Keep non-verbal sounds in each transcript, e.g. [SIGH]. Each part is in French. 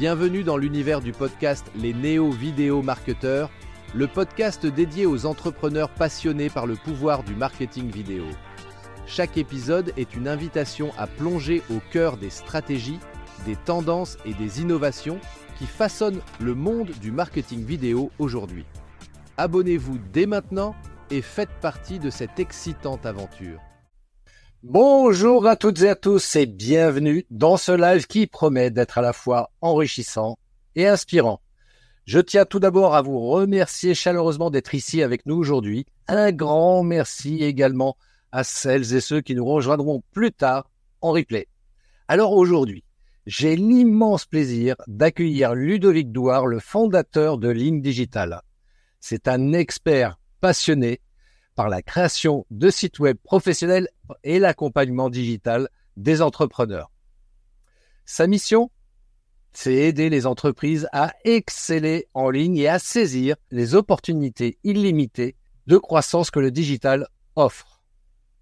Bienvenue dans l'univers du podcast Les Néo-Vidéo Marketeurs, le podcast dédié aux entrepreneurs passionnés par le pouvoir du marketing vidéo. Chaque épisode est une invitation à plonger au cœur des stratégies, des tendances et des innovations qui façonnent le monde du marketing vidéo aujourd'hui. Abonnez-vous dès maintenant et faites partie de cette excitante aventure. Bonjour à toutes et à tous et bienvenue dans ce live qui promet d'être à la fois enrichissant et inspirant. Je tiens tout d'abord à vous remercier chaleureusement d'être ici avec nous aujourd'hui. Un grand merci également à celles et ceux qui nous rejoindront plus tard en replay. Alors aujourd'hui, j'ai l'immense plaisir d'accueillir Ludovic Douard, le fondateur de Ligne Digital. C'est un expert passionné par la création de sites web professionnels et l'accompagnement digital des entrepreneurs. Sa mission, c'est aider les entreprises à exceller en ligne et à saisir les opportunités illimitées de croissance que le digital offre.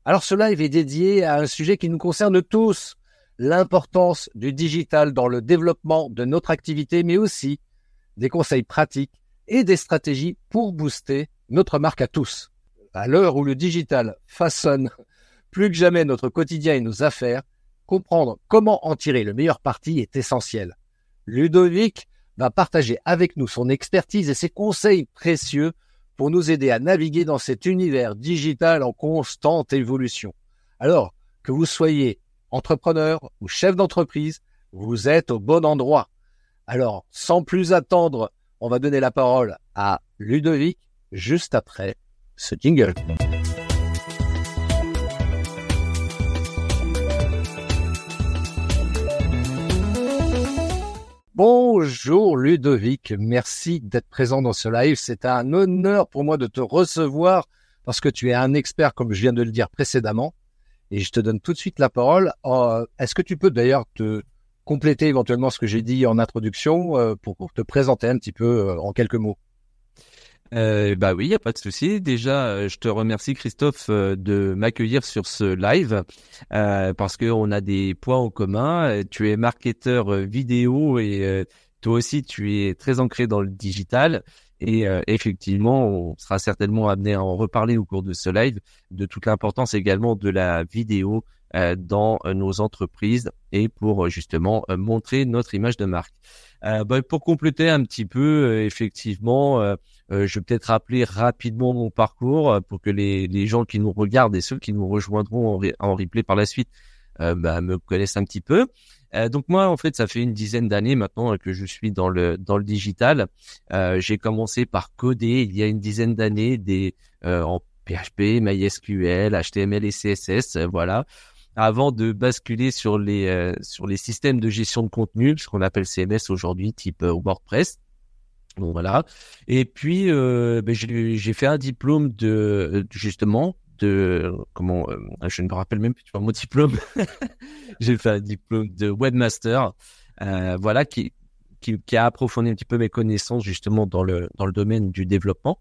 Alors ce live est dédié à un sujet qui nous concerne tous, l'importance du digital dans le développement de notre activité, mais aussi des conseils pratiques et des stratégies pour booster notre marque à tous. À l'heure où le digital façonne plus que jamais notre quotidien et nos affaires, comprendre comment en tirer le meilleur parti est essentiel. Ludovic va partager avec nous son expertise et ses conseils précieux pour nous aider à naviguer dans cet univers digital en constante évolution. Alors, que vous soyez entrepreneur ou chef d'entreprise, vous êtes au bon endroit. Alors, sans plus attendre, on va donner la parole à Ludovic juste après ce jingle. Bonjour Ludovic, merci d'être présent dans ce live. C'est un honneur pour moi de te recevoir parce que tu es un expert, comme je viens de le dire précédemment. Et je te donne tout de suite la parole. Euh, est-ce que tu peux d'ailleurs te compléter éventuellement ce que j'ai dit en introduction euh, pour, te présenter un petit peu euh, en quelques mots? Euh, bah oui, il y a pas de souci. Déjà, je te remercie Christophe de m'accueillir sur ce live euh, parce que on a des points en commun. Tu es marketeur vidéo et toi aussi tu es très ancré dans le digital. Et euh, effectivement, on sera certainement amené à en reparler au cours de ce live, de toute l'importance également de la vidéo euh, dans euh, nos entreprises et pour justement montrer notre image de marque. Bah, pour compléter un petit peu, effectivement, je vais peut-être rappeler rapidement mon parcours pour que les, les, gens qui nous regardent et ceux qui nous rejoindront en, replay par la suite bah, me connaissent un petit peu. Euh, donc moi, en fait, ça fait une dizaine d'années maintenant que je suis dans le dans le digital. Euh, j'ai commencé par coder il y a une dizaine d'années des euh, en PHP, MySQL, HTML et CSS, voilà, avant de basculer sur les sur les systèmes de gestion de contenu, ce qu'on appelle CMS aujourd'hui, type WordPress. Donc voilà. Et puis ben, j'ai fait un diplôme de justement de comment euh, je ne me rappelle même plus tu vois mon diplôme. [LAUGHS] J'ai fait un diplôme de webmaster euh, voilà qui, qui, qui a approfondi un petit peu mes connaissances justement dans le dans le domaine du développement.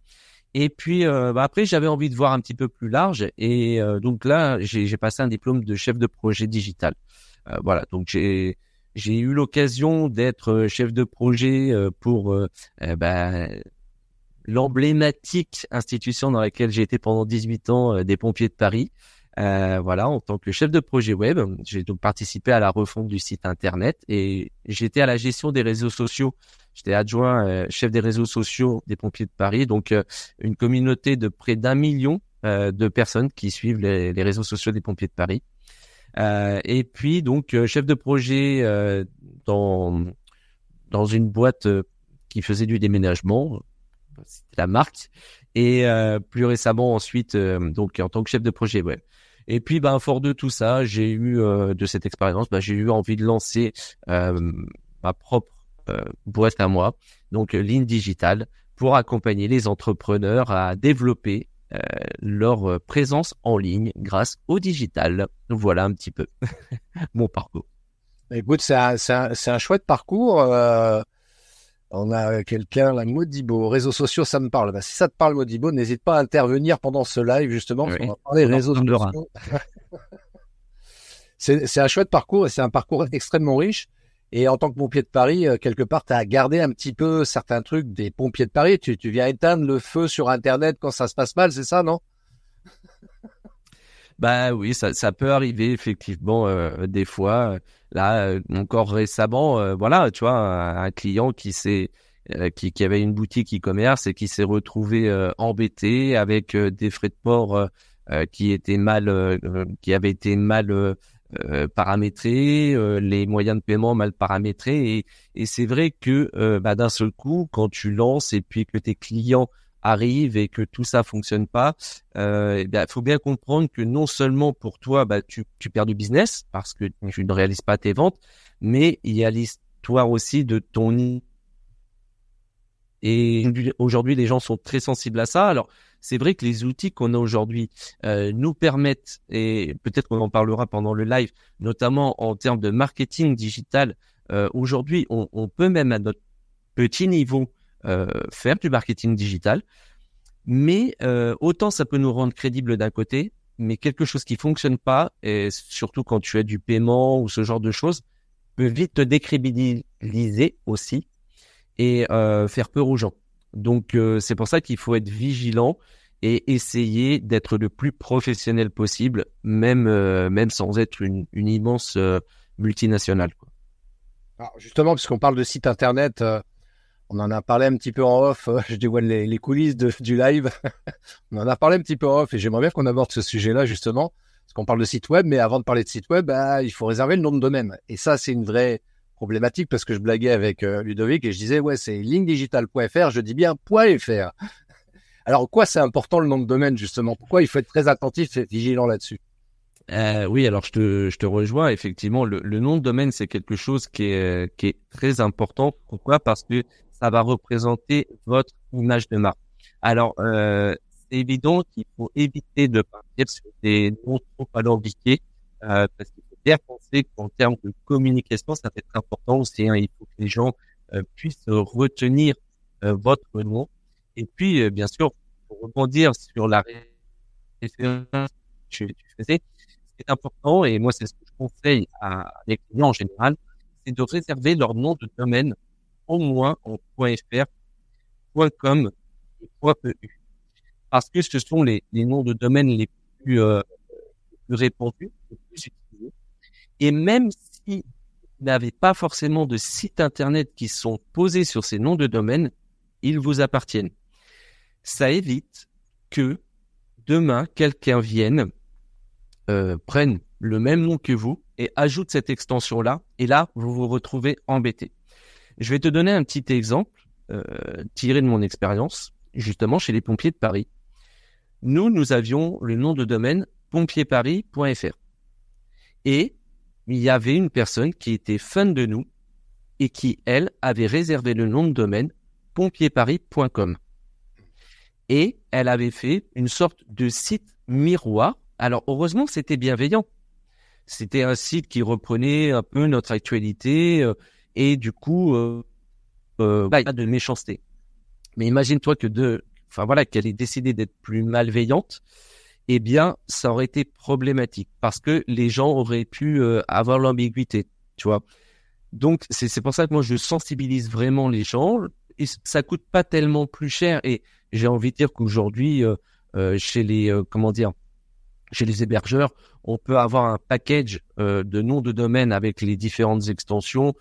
Et puis euh, bah, après j'avais envie de voir un petit peu plus large et euh, donc là j'ai passé un diplôme de chef de projet digital. Euh, voilà donc j'ai j'ai eu l'occasion d'être chef de projet pour bah, l'emblématique institution dans laquelle j'ai été pendant 18 ans euh, des pompiers de Paris. Euh, voilà, en tant que chef de projet web, j'ai donc participé à la refonte du site internet et j'étais à la gestion des réseaux sociaux. J'étais adjoint euh, chef des réseaux sociaux des pompiers de Paris, donc une communauté de près d'un million de personnes qui suivent les, réseaux sociaux des pompiers de Paris. Et puis donc chef de projet dans dans une boîte qui faisait du déménagement c'était la marque. Et euh, plus récemment ensuite, euh, donc en tant que chef de projet web. Et puis, ben, fort de tout ça, j'ai eu euh, de cette expérience, ben, j'ai eu envie de lancer ma propre boîte à moi, donc ligne digitale, pour accompagner les entrepreneurs à développer leur présence en ligne grâce au digital. Voilà un petit peu [LAUGHS] mon parcours. Écoute, c'est un, un, un, chouette parcours. On a quelqu'un, la Modibo, réseaux sociaux, ça me parle. Bah, si ça te parle, Modibo, n'hésite pas à intervenir pendant ce live, justement, on va parler réseaux sociaux. [LAUGHS] c'est un chouette parcours et c'est un parcours [LAUGHS] extrêmement riche. Et en tant que pompier de Paris, euh, quelque part, tu as gardé un petit peu certains trucs des pompiers de Paris. Tu, viens éteindre le feu sur Internet quand ça se passe mal, c'est ça, non? Bah oui, ça, peut arriver effectivement euh, des fois. Là, euh, encore récemment, voilà, tu vois, un, client qui s'est qui, avait une boutique e-commerce et qui s'est retrouvé embêté avec des frais de port qui étaient mal, qui avaient été mal paramétrés, les moyens de paiement mal paramétrés. Et, et c'est vrai que bah, d'un seul coup, quand tu lances et puis que tes clients arrive et que tout ça fonctionne pas, euh, il faut bien comprendre que non seulement pour toi, bah, tu, tu perds du business parce que tu ne réalises pas tes ventes, mais il y a l'histoire aussi de ton et aujourd'hui, les gens sont très sensibles à ça. Alors, c'est vrai que les outils qu'on a aujourd'hui euh, nous permettent, et peut-être qu'on en parlera pendant le live, notamment en termes de marketing digital. Euh, aujourd'hui, on, on, peut même à notre petit niveau euh, faire du marketing digital. Mais euh, autant ça peut nous rendre crédibles d'un côté, mais quelque chose qui fonctionne pas, et surtout quand tu as du paiement ou ce genre de choses, peut vite te décrédibiliser aussi et euh, faire peur aux gens. Donc c'est pour ça qu'il faut être vigilant et essayer d'être le plus professionnel possible, même même sans être une, immense multinationale. Quoi. Alors justement, puisqu'on parle de site internet, on en a parlé un petit peu en off, [LAUGHS] je dévoile les, les coulisses du live. [LAUGHS] on en a parlé un petit peu en off et j'aimerais bien qu'on aborde ce sujet-là justement, parce qu'on parle de site web, mais avant de parler de site web, bah, il faut réserver le nom de domaine. Et ça, c'est une vraie problématique parce que je blaguais avec euh, Ludovic et je disais, ouais, c'est lignedigital.fr, je dis bien .fr. [LAUGHS] Alors, quoi c'est important le nom de domaine justement? Pourquoi il faut être très attentif et vigilant là-dessus? Euh, oui, alors je te, je te rejoins. Effectivement, le, le nom de domaine, c'est quelque chose qui est, qui est très important. Pourquoi? Parce que ça va représenter votre image de marque. Alors, euh, c'est évident qu'il faut éviter de partir sur des noms trop alambiqués, euh, parce qu'il bien penser qu'en termes de communication, ça va être important aussi. Hein, il faut que les gens euh, puissent retenir euh, votre nom. Et puis, euh, bien sûr, pour rebondir sur la référence que tu, faisais, ce qui est important, et moi, c'est ce que je conseille à les clients en général, c'est de réserver leur nom de domaine au moins en .fr, .com et .eu. Parce que ce sont les, les noms de domaine les plus, euh, plus répandus, les plus utilisés. Et même si n'avez pas forcément de sites internet qui sont posés sur ces noms de domaine, ils vous appartiennent. Ça évite que demain, quelqu'un vienne, euh, prenne le même nom que vous et ajoute cette extension-là, et là, vous vous retrouvez embêté. Je vais te donner un petit exemple euh, tiré de mon expérience, justement chez les pompiers de Paris. Nous, nous avions le nom de domaine pompierparis.fr. Et il y avait une personne qui était fan de nous et qui, elle, avait réservé le nom de domaine pompierparis.com. Et elle avait fait une sorte de site miroir. Alors, heureusement, c'était bienveillant. C'était un site qui reprenait un peu notre actualité, euh, et du coup, euh, euh, a de méchanceté. Mais imagine-toi que de, enfin voilà, qu'elle ait décidé d'être plus malveillante, eh bien, ça aurait été problématique parce que les gens auraient pu euh, avoir l'ambiguïté, tu vois. Donc, c'est pour ça que moi, je sensibilise vraiment les gens et ça coûte pas tellement plus cher. Et j'ai envie de dire qu'aujourd'hui, euh, euh chez les, euh, comment dire, chez les hébergeurs, on peut avoir un package de noms de domaine avec les différentes extensions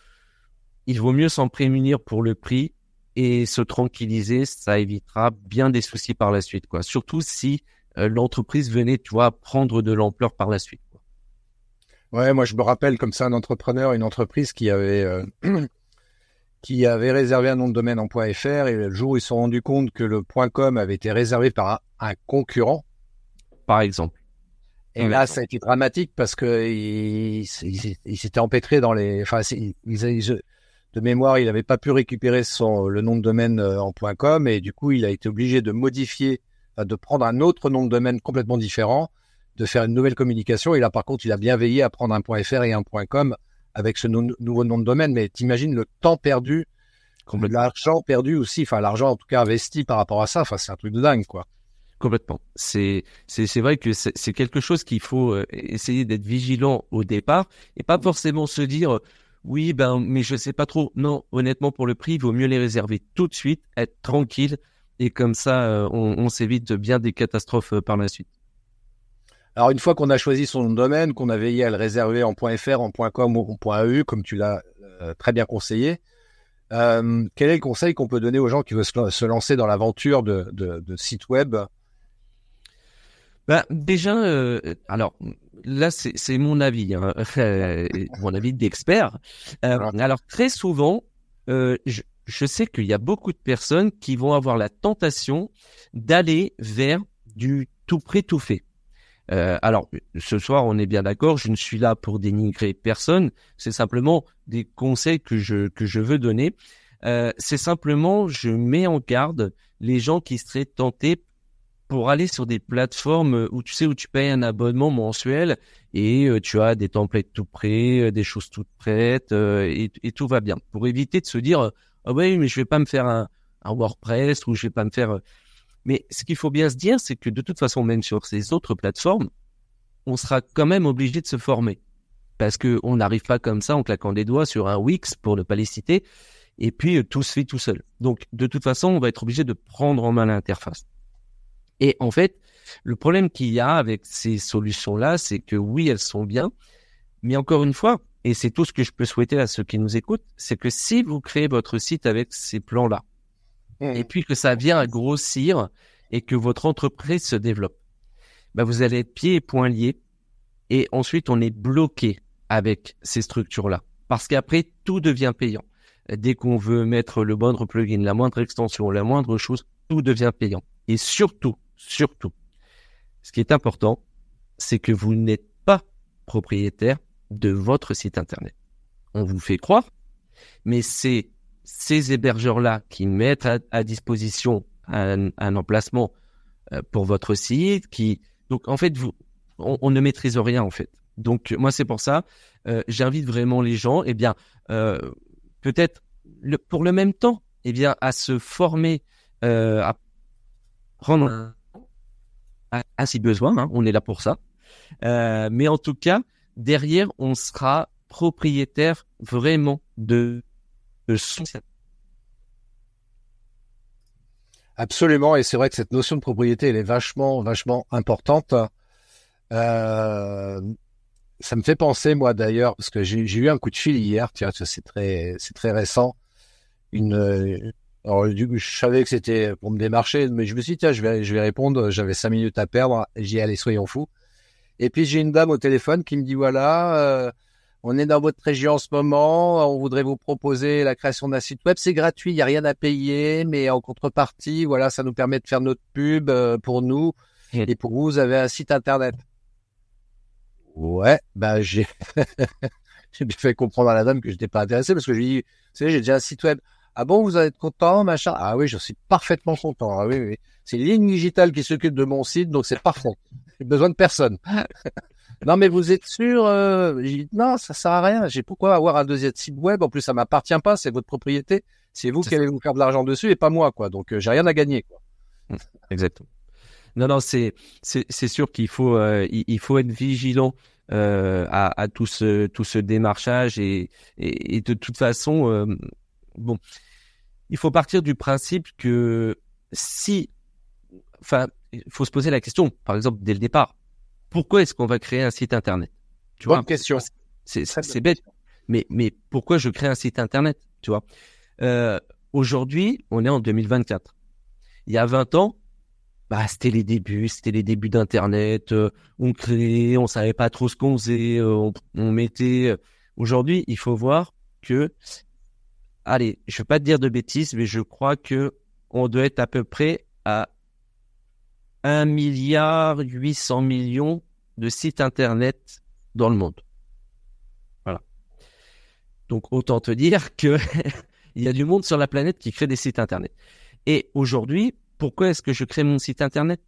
il vaut mieux s'en prémunir pour le prix et se tranquilliser, ça évitera bien des soucis par la suite, quoi. Surtout si euh, l'entreprise venait, tu vois, prendre de l'ampleur par la suite. Quoi. Ouais, moi je me rappelle comme ça un entrepreneur, une entreprise qui avait euh, [CLEARS THROAT] qui avait réservé un nom de domaine en .fr et le jour où ils se sont rendus compte que le .com avait été réservé par un, concurrent, par exemple. Et là, ça a été dramatique parce que il, il, s'était empêtré dans les. Enfin, ils, ils, de mémoire, il n'avait pas pu récupérer son, le nom de domaine euh, en .com et du coup, il a été obligé de modifier, de prendre un autre nom de domaine complètement différent, de faire une nouvelle communication. Et là, par contre, il a bien veillé à prendre un .fr et un .com avec ce nouveau nom de domaine. Mais t'imagines le temps perdu, l'argent perdu aussi, enfin l'argent en tout cas investi par rapport à ça. Enfin, c'est un truc de dingue, quoi. Complètement. C'est c'est vrai que c'est quelque chose qu'il faut euh, essayer d'être vigilant au départ et pas forcément se dire oui, ben, mais je sais pas trop. Non, honnêtement, pour le prix, il vaut mieux les réserver tout de suite, être tranquille, et comme ça, euh, on, on s'évite bien des catastrophes euh, par la suite. Alors, une fois qu'on a choisi son domaine, qu'on a veillé à le réserver en .fr, en .com ou en .eu, comme tu l'as euh, très bien conseillé, euh, quel est le conseil qu'on peut donner aux gens qui veulent se, lancer dans l'aventure de, de, de site web? Ben, déjà, euh, alors là, c'est mon avis, hein, [LAUGHS] mon avis d'expert. Euh, alors très souvent, je, je, sais qu'il y a beaucoup de personnes qui vont avoir la tentation d'aller vers du tout prêt, tout fait. Euh, alors, ce soir, on est bien d'accord, je ne suis là pour dénigrer personne, c'est simplement des conseils que je, que je veux donner. Euh, c'est simplement, je mets en garde les gens qui seraient tentés pour aller sur des plateformes où tu sais où tu payes un abonnement mensuel et euh, tu as des templates tout prêts, euh, des choses toutes prêtes euh, et, et, tout va bien. Pour éviter de se dire ah oui mais je vais pas me faire un, un WordPress ou je vais pas me faire. Mais ce qu'il faut bien se dire c'est que de toute façon même sur ces autres plateformes, on sera quand même obligé de se former parce que on n'arrive pas comme ça en claquant des doigts sur un Wix pour ne pas les citer et puis tout se fait tout seul. Donc de toute façon on va être obligé de prendre en main l'interface. Et en fait, le problème qu'il y a avec ces solutions-là, c'est que oui, elles sont bien, mais encore une fois, et c'est tout ce que je peux souhaiter à ceux qui nous écoutent, c'est que si vous créez votre site avec ces plans-là, mmh. et puis que ça vient à grossir et que votre entreprise se développe, bah vous allez être pieds et poings liés, et ensuite on est bloqué avec ces structures-là, parce qu'après tout devient payant. Dès qu'on veut mettre le moindre plugin, la moindre extension, la moindre chose, tout devient payant. Et surtout, surtout, ce qui est important, c'est que vous n'êtes pas propriétaire de votre site internet. On vous fait croire, mais c'est ces hébergeurs-là qui mettent à, disposition un, emplacement euh, pour votre site, qui donc en fait on, ne maîtrise rien en fait. Donc moi c'est pour ça, euh, j'invite vraiment les gens, eh bien euh, peut-être pour le même temps, eh bien à se former, à prendre à, si besoin, hein, on est là pour ça. Mais en tout cas, derrière, on sera propriétaire vraiment de, de son Absolument, et c'est vrai que cette notion de propriété, elle est vachement, vachement importante. Euh, ça me fait penser, moi d'ailleurs, parce que j'ai eu un coup de fil hier, tiens, c'est très, c'est très récent, une, alors, du coup, je savais que c'était pour me démarcher, mais je me suis dit, tiens, je vais, je vais répondre. J'avais cinq minutes à perdre. J'y allais, soyons fous. Et puis, j'ai une dame au téléphone qui me dit, voilà, euh, on est dans votre région en ce moment. On voudrait vous proposer la création d'un site web. C'est gratuit. Il n'y a rien à payer, mais en contrepartie, voilà, ça nous permet de faire notre pub euh, pour nous. Et pour vous, vous avez un site internet. Ouais, ben, j'ai, [LAUGHS] j'ai fait comprendre à la dame que je n'étais pas intéressé parce que je lui dis, vous savez, j'ai déjà un site web. Ah bon, vous allez être content, machin? Ah oui, je suis parfaitement content. Ah oui, oui. C'est Ligne Digital qui s'occupe de mon site, donc c'est parfait. J'ai besoin de personne. [LAUGHS] non, mais vous êtes sûr euh... Dit non, ça sert à rien. J'ai pourquoi avoir un deuxième site web? En plus, ça m'appartient pas. C'est votre propriété. C'est vous qui allez vous faire de l'argent dessus et pas moi, quoi. Donc, euh, j'ai rien à gagner, quoi. Mmh, exactement. Non, non, c'est c'est sûr qu'il faut euh, il, faut être vigilant euh, à, à tout ce tout ce démarchage et, et, et de toute façon euh, bon il faut partir du principe que si, enfin, il faut se poser la question, par exemple, dès le départ, pourquoi est-ce qu'on va créer un site internet? Tu Bonne vois, question. C'est bête, mais mais pourquoi je crée un site internet Tu vois? Euh, Aujourd'hui, on est en 2024. Il y a 20 ans, bah c'était les débuts, c'était les débuts d'internet. Euh, on créait, on savait pas trop ce qu'on faisait, euh, on, on mettait. Euh, aujourd'hui, il faut voir que allez, je vais pas te dire de bêtises, mais je crois que on doit être à peu près à 1 milliard 800 millions de sites internet dans le monde. Voilà. Donc autant te dire que [LAUGHS] il y a du monde sur la planète qui crée des sites internet. Et aujourd'hui, pourquoi est-ce que je crée mon site internet?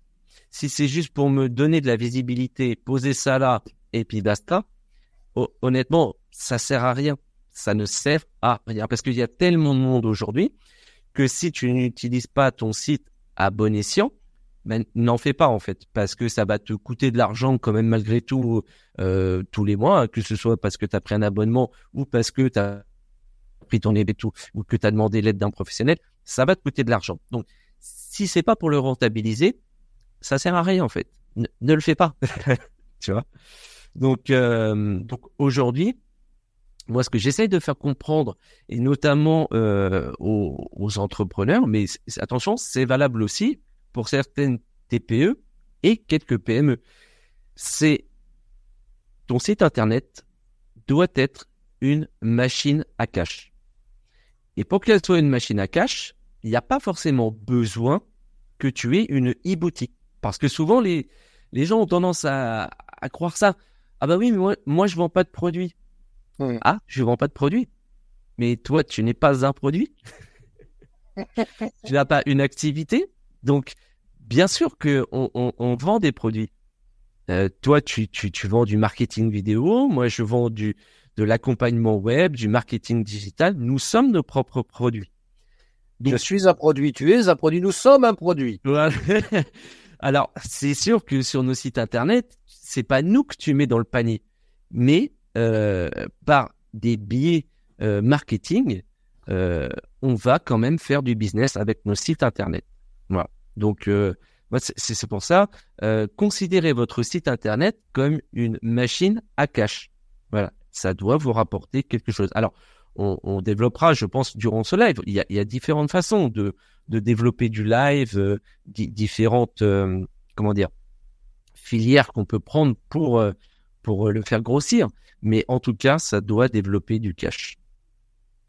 Si c'est juste pour me donner de la visibilité, poser ça là et puis basta, honnêtement, ça sert à rien ça ne sert à rien parce qu'il y a tellement de monde aujourd'hui que si tu n'utilises pas ton site à bon escient, ben, n'en fais pas en fait, parce que ça va te coûter de l'argent quand même malgré tout euh, tous les mois, que ce soit parce que tu as pris un abonnement ou parce que tu as pris ton et ou que tu as demandé l'aide d'un professionnel, ça va te coûter de l'argent. Donc, si c'est pas pour le rentabiliser, ça sert à rien en fait. Ne, le fais pas, [LAUGHS] tu vois? Donc, euh, donc aujourd'hui, moi, ce que j'essaye de faire comprendre, et notamment euh, aux, aux, entrepreneurs, mais attention, c'est valable aussi pour certaines TPE et quelques PME, c'est ton site internet doit être une machine à cash. Et pour qu'elle soit une machine à cash, il n'y a pas forcément besoin que tu aies une e-boutique. Parce que souvent, les, les gens ont tendance à, à croire ça. Ah bah oui, mais moi, moi je vends pas de produits. Ah, je vends pas de produits. Mais toi, tu n'es pas un produit. [LAUGHS] tu n'as pas une activité. Donc, bien sûr que on, vend des produits. Euh, toi, tu, tu, tu vends du marketing vidéo. Moi, je vends du, de l'accompagnement web, du marketing digital. Nous sommes nos propres produits. je suis un produit, tu es un produit, nous sommes un produit. [LAUGHS] Alors, c'est sûr que sur nos sites internet, c'est pas nous que tu mets dans le panier, mais euh, par des biais euh, marketing, on va quand même faire du business avec nos sites internet. Donc, euh, c'est pour ça, euh, considérez votre site internet comme une machine à cash. Voilà ça doit vous rapporter quelque chose. Alors, on, développera, je pense, durant ce live. Il y a, différentes façons de, de développer du live, euh, différentes, euh, comment dire, filières qu'on peut prendre pour, euh, pour le faire grossir. Mais en tout cas, ça doit développer du cash.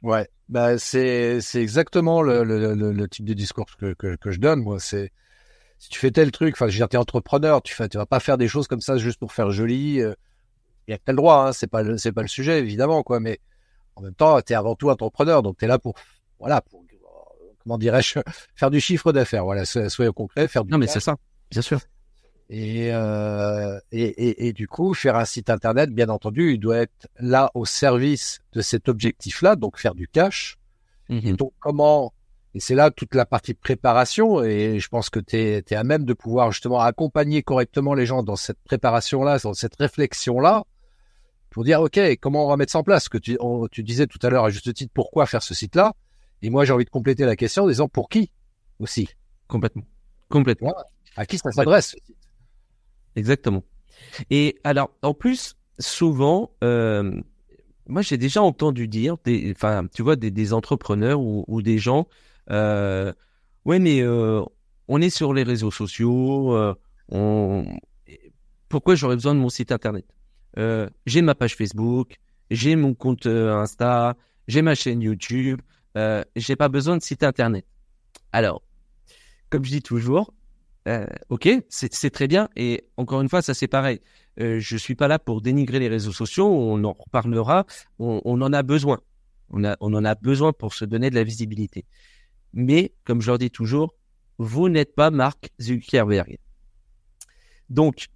Ouais, bah c'est c'est exactement le, le, le, type de discours que, que, que je donne. Moi, c'est si tu fais tel truc, enfin, je veux dire, t'es entrepreneur, tu fais, tu vas pas faire des choses comme ça juste pour faire joli il y a que le droit, hein, c'est pas le, c'est pas le sujet évidemment quoi, mais en même temps, tu es avant tout entrepreneur, donc tu es là pour voilà, pour comment dirais-je, [LAUGHS] faire du chiffre d'affaires, voilà, soyons concret, faire du Non mais c'est ça, bien sûr. Et, euh, et, et, et, du coup, faire un site internet, bien entendu, il doit être là au service de cet objectif-là, donc faire du cash. Mmh et donc, comment et c'est là toute la partie préparation, et je pense que tu es, à même de pouvoir justement accompagner correctement les gens dans cette préparation-là, dans cette réflexion-là, pour dire, OK, comment on va mettre ça en place? Que tu, tu disais tout à l'heure à juste titre, pourquoi faire ce site-là? Et moi, j'ai envie de compléter la question en disant, pour qui aussi? Complètement. Complètement. À qui ça s'adresse? Exactement. Et alors, en plus, souvent, euh, moi, j'ai déjà entendu dire, enfin, tu vois, des, des entrepreneurs ou, ou, des gens, euh, ouais, mais euh, on est sur les réseaux sociaux, euh, on... pourquoi j'aurais besoin de mon site internet? Euh, j'ai ma page Facebook, j'ai mon compte euh, Insta, j'ai ma chaîne YouTube, euh, j'ai pas besoin de site internet. Alors, comme je dis toujours, euh, ok, c'est très bien. Et encore une fois, ça c'est pareil. Euh, je suis pas là pour dénigrer les réseaux sociaux. On en reparlera. On, en a besoin. On en a besoin pour se donner de la visibilité. Mais comme je leur dis toujours, vous n'êtes pas Mark Zuckerberg. Donc,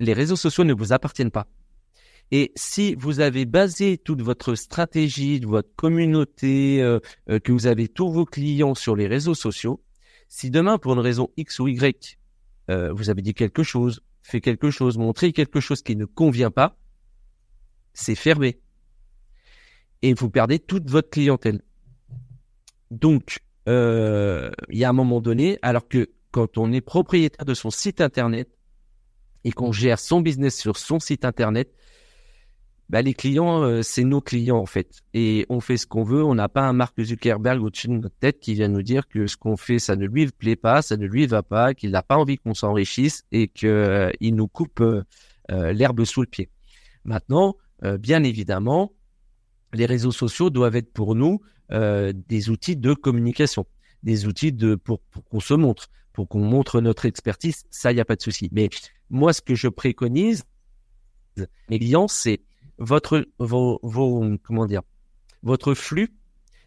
les réseaux sociaux ne vous appartiennent pas. Et si vous avez basé toute votre stratégie, votre communauté, euh, euh, que vous avez tous vos clients sur les réseaux sociaux, si demain, pour une raison X ou Y, euh, vous avez dit quelque chose, fait quelque chose, montré quelque chose qui ne convient pas, c'est fermé. Et vous perdez toute votre clientèle. Donc, il y a un moment donné, alors que quand on est propriétaire de son site internet et qu'on gère son business sur son site internet, bah, les clients, euh, c'est nos clients en fait. Et on fait ce qu'on veut. On n'a pas un Mark Zuckerberg au-dessus de notre tête qui vient nous dire que ce qu'on fait, ça ne lui plaît pas, ça ne lui va pas, qu'il n'a pas envie qu'on s'enrichisse et qu'il euh, nous coupe euh, l'herbe sous le pied. Maintenant, bien évidemment, les réseaux sociaux doivent être pour nous des outils de communication, des outils de pour, pour qu'on se montre, pour qu'on montre notre expertise. Ça, il n'y a pas de souci. Mais moi, ce que je préconise, mes clients, c'est votre, vos, vos, comment dire, votre flux,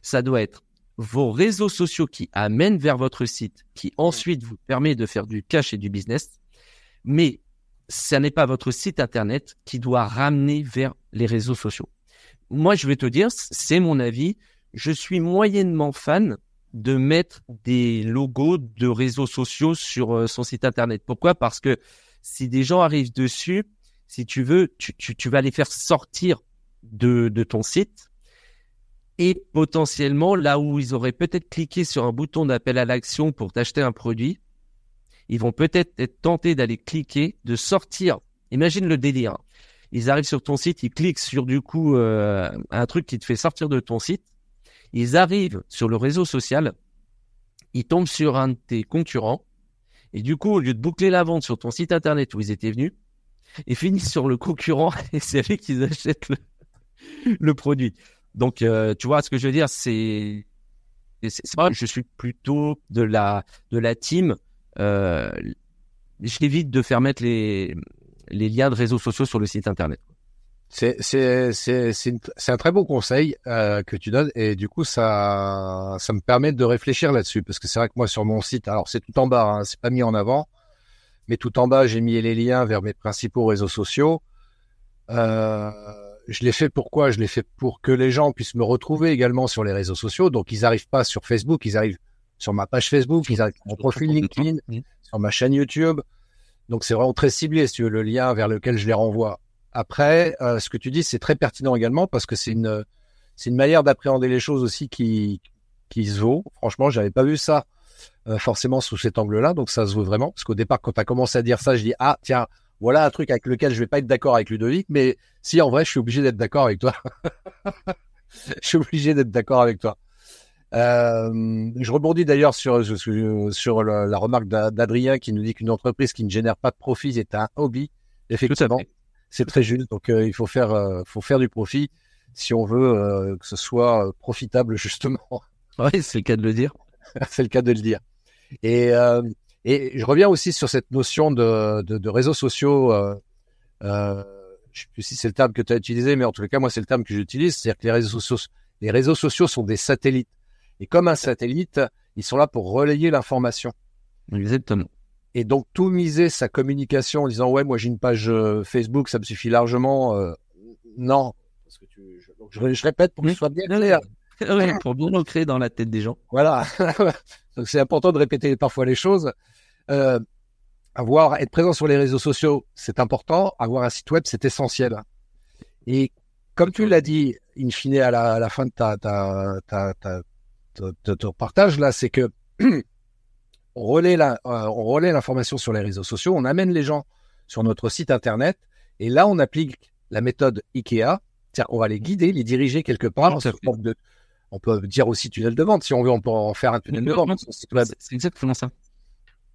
ça doit être vos réseaux sociaux qui amènent vers votre site, qui ensuite vous permet de faire du cash et du business. Mais ce n'est pas votre site internet qui doit ramener vers les réseaux sociaux. Moi, je vais te dire, c'est mon avis. Je suis moyennement fan de mettre des logos de réseaux sociaux sur euh, son site internet. Pourquoi? Parce que si des gens arrivent dessus, si tu veux, tu, vas les faire sortir de, de ton site et potentiellement là où ils auraient peut-être cliqué sur un bouton d'appel à l'action pour t'acheter un produit, ils vont peut-être être tentés d'aller cliquer, de sortir. Imagine le délire. Hein. Ils arrivent sur ton site, ils cliquent sur du coup euh, un truc qui te fait sortir de ton site. Ils arrivent sur le réseau social, ils tombent sur un de tes concurrents et du coup au lieu de boucler la vente sur ton site internet où ils étaient venus, ils finissent sur le concurrent [LAUGHS] et c'est avec qu'ils achètent le, produit. Donc, euh, tu vois ce que je veux dire, c'est vrai, je suis plutôt de la de la team. Euh, J'évite de faire mettre les les liens de réseaux sociaux sur le site internet. C'est un très beau conseil euh, que tu donnes et du coup ça ça me permet de réfléchir là-dessus parce que c'est vrai que moi sur mon site alors c'est tout en bas hein, c'est pas mis en avant mais tout en bas j'ai mis les liens vers mes principaux réseaux sociaux. Euh, je l'ai fait pourquoi Je l'ai fait pour que les gens puissent me retrouver également sur les réseaux sociaux. Donc, ils n'arrivent pas sur Facebook, ils arrivent sur ma page Facebook, ils arrivent sur mon profil LinkedIn, sur ma chaîne YouTube. Donc, c'est vraiment très ciblé, si tu veux, le lien vers lequel je les renvoie. Après, euh, ce que tu dis, c'est très pertinent également parce que c'est une, c'est une manière d'appréhender les choses aussi qui, qui se vaut. Franchement, j'avais pas vu ça euh, forcément sous cet angle-là, donc ça se vaut vraiment. Parce qu'au départ, quand tu as commencé à dire ça, je dis ah tiens, voilà un truc avec lequel je vais pas être d'accord avec Ludovic, mais si en vrai, je suis obligé d'être d'accord avec toi. [LAUGHS] je suis obligé d'être d'accord avec toi. Euh, je rebondis d'ailleurs sur sur la, remarque d'Adrien qui nous dit qu'une entreprise qui ne génère pas de profit est un hobby. Effectivement, c'est très juste. Donc euh, il faut faire euh, faut faire du profit si on veut que ce soit profitable justement. Oui, c'est le cas de le dire. [LAUGHS] c'est le cas de le dire. Et et je reviens aussi sur cette notion de, de, de réseaux sociaux. Euh, euh, je sais plus si c'est le terme que tu as utilisé, mais en tout cas, moi, c'est le terme que j'utilise. C'est-à-dire que les réseaux, sociaux, les réseaux sociaux sont des satellites. Et comme un satellite, ils sont là pour relayer l'information. Exactement. Et donc, tout miser sa communication en disant, ouais, moi, j'ai une page euh, Facebook, ça me suffit largement. Euh, non. Parce que tu, je, donc je, je, répète pour que ce soit bien clair. [LAUGHS] pour bien l'ancrer dans la tête des gens. Voilà. [LAUGHS] donc, c'est important de répéter parfois les choses. Euh, avoir être présent sur les réseaux sociaux, c'est important. Avoir un site web, c'est essentiel. Et comme tu l'as dit, in fine, à la, à la fin de ta, ta, ta, ta, ta ton partage là, c'est que [CLEARS THROAT] on relaie la, euh, on relaie l'information sur les réseaux sociaux, on amène les gens sur notre site internet, et là on applique la méthode IKEA, c'est-à-dire on va les guider, les diriger quelque part. De, on peut dire aussi tunnel de vente si on veut, on peut en faire un tunnel de vente. C'est exactement ça.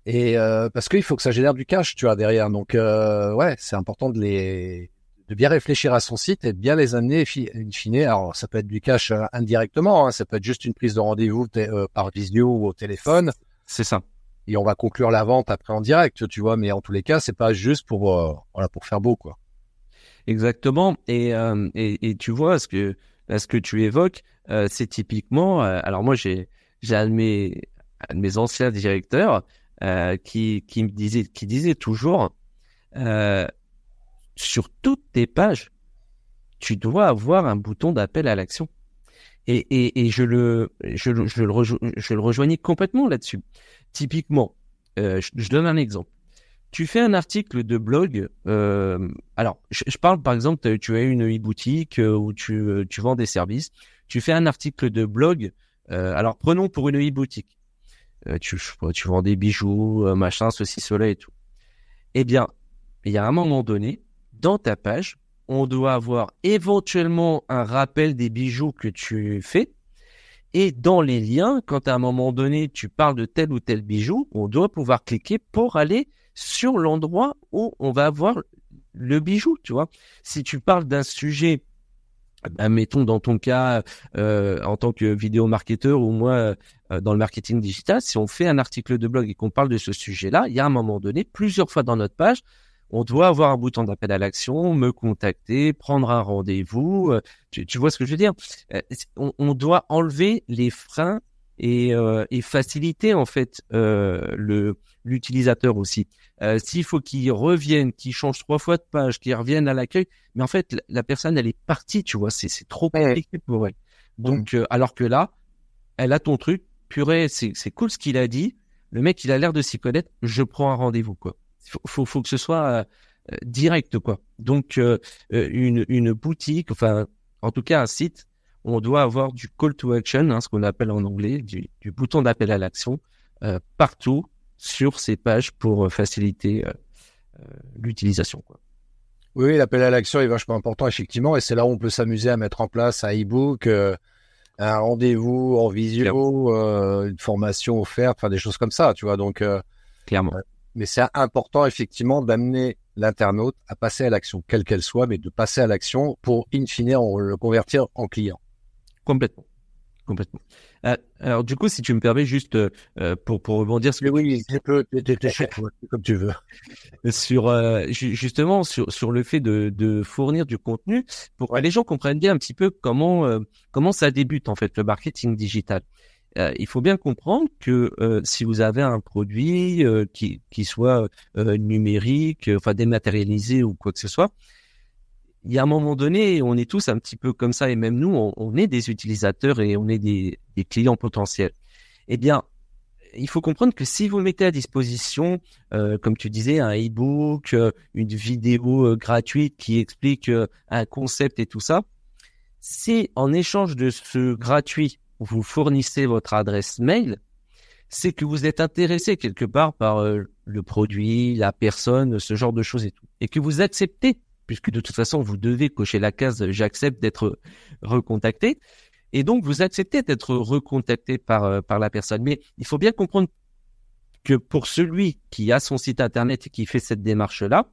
Et euh, parce qu'il faut que ça génère du cash, tu vois, derrière. Donc, euh, ouais, c'est important de les de bien réfléchir à son site et de bien les amener in fine. Alors, ça peut être du cash euh, indirectement, hein, ça peut être juste une prise de rendez-vous euh, par visio ou au téléphone. C'est ça. Et on va conclure la vente après en direct, tu vois. Mais en tous les cas, c'est pas juste pour euh, voilà pour faire beau, quoi. Exactement. Et et, et, tu vois ce que ce que tu évoques, c'est typiquement. alors moi, j'ai j'ai un un de mes anciens directeurs euh, qui, qui me disait, qui disait toujours, euh, sur toutes tes pages, tu dois avoir un bouton d'appel à l'action. Et, et, et, je le, je, je, le, je le rejoignais complètement là-dessus. Typiquement, euh, je, donne un exemple. Tu fais un article de blog. Euh, alors, je, parle par exemple, tu as une e-boutique euh, où tu, tu vends des services. Tu fais un article de blog. alors, prenons pour une e-boutique. Euh, tu, tu vends des bijoux, euh, machin, ceci, cela et tout. Eh bien, il y a un moment donné, dans ta page, on doit avoir éventuellement un rappel des bijoux que tu fais. Et dans les liens, quand à un moment donné, tu parles de tel ou tel bijou, on doit pouvoir cliquer pour aller sur l'endroit où on va avoir le bijou, tu vois. Si tu parles d'un sujet admettons dans ton cas euh, en tant que vidéo marketeur ou moi euh, dans le marketing digital, si on fait un article de blog et qu'on parle de ce sujet-là, il y a un moment donné, plusieurs fois dans notre page, on doit avoir un bouton d'appel à l'action, me contacter, prendre un rendez-vous. Euh, tu, vois ce que je veux dire? On, on, doit enlever les freins et, et faciliter en fait le l'utilisateur aussi. Euh, S'il faut qu'il revienne, qu'il change trois fois de page, qu'il revienne à l'accueil, mais en fait, la, personne, elle est partie, tu vois, c'est trop compliqué pour elle. Donc, euh, alors que là, elle a ton truc, purée, c'est cool ce qu'il a dit. Le mec, il a l'air de s'y connaître. Je prends un rendez-vous, quoi. Faut, faut, faut que ce soit euh, direct, quoi. Donc, euh, une, une boutique, enfin, en tout cas, un site, on doit avoir du call to action, hein, ce qu'on appelle en anglais, du, du bouton d'appel à l'action, partout sur ces pages pour faciliter l'utilisation, quoi. Oui, l'appel à l'action est vachement important, effectivement, et c'est là où on peut s'amuser à mettre en place un e-book, euh, un rendez-vous en visio, euh, une formation offerte, enfin des choses comme ça, tu vois. Donc, euh, clairement. mais c'est important, effectivement, d'amener l'internaute à passer à l'action, quelle qu'elle soit, mais de passer à l'action pour, in fine, le convertir en client. Complètement. Complètement. Euh, alors du coup, si tu me permets juste euh, euh pour pour rebondir, que oui, tu peux, comme tu veux. [LAUGHS] Sur euh, justement sur sur le fait de de fournir du contenu pour que les gens comprennent bien un petit peu comment euh, comment ça débute en fait le marketing digital. il faut bien comprendre que si vous avez un produit qui qui soit numérique, enfin dématérialisé ou quoi que ce soit, il y a un moment donné, on est tous un petit peu comme ça, et même nous, on, est des utilisateurs et on est des, clients potentiels. Eh bien, il faut comprendre que si vous mettez à disposition, euh, comme tu disais, un e-book, euh, une vidéo euh, gratuite qui explique un concept et tout ça, si en échange de ce gratuit, vous fournissez votre adresse mail, c'est que vous êtes intéressé quelque part par le produit, la personne, ce genre de choses et tout, et que vous acceptez puisque de toute façon, vous devez cocher la case j'accepte d'être recontacté. Et donc, vous acceptez d'être recontacté par, euh, par la personne. Mais il faut bien comprendre que pour celui qui a son site internet et qui fait cette démarche-là,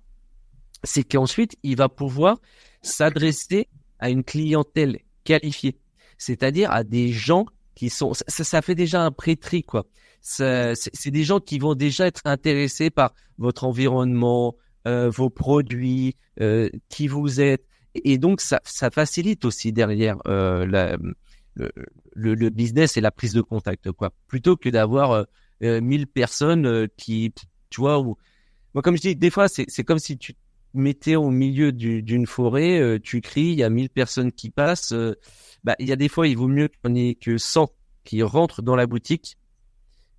c'est qu'ensuite, il va pouvoir s'adresser à une clientèle qualifiée, c'est-à-dire à des gens qui sont, ça, ça fait déjà un pré-tri, quoi. C'est des gens qui vont déjà être intéressés par votre environnement, vos produits, euh, qui vous êtes. Et donc, ça, ça facilite aussi derrière euh, la, le, le, business et la prise de contact, quoi. Plutôt que d'avoir 1000 personnes qui, tu vois, ou... moi, comme je dis, des fois, c'est comme si tu mettais au milieu d'une forêt, tu cries, il y a 1000 personnes qui passent. bah, il y a des fois, il vaut mieux qu'on ait que 100 qui rentrent dans la boutique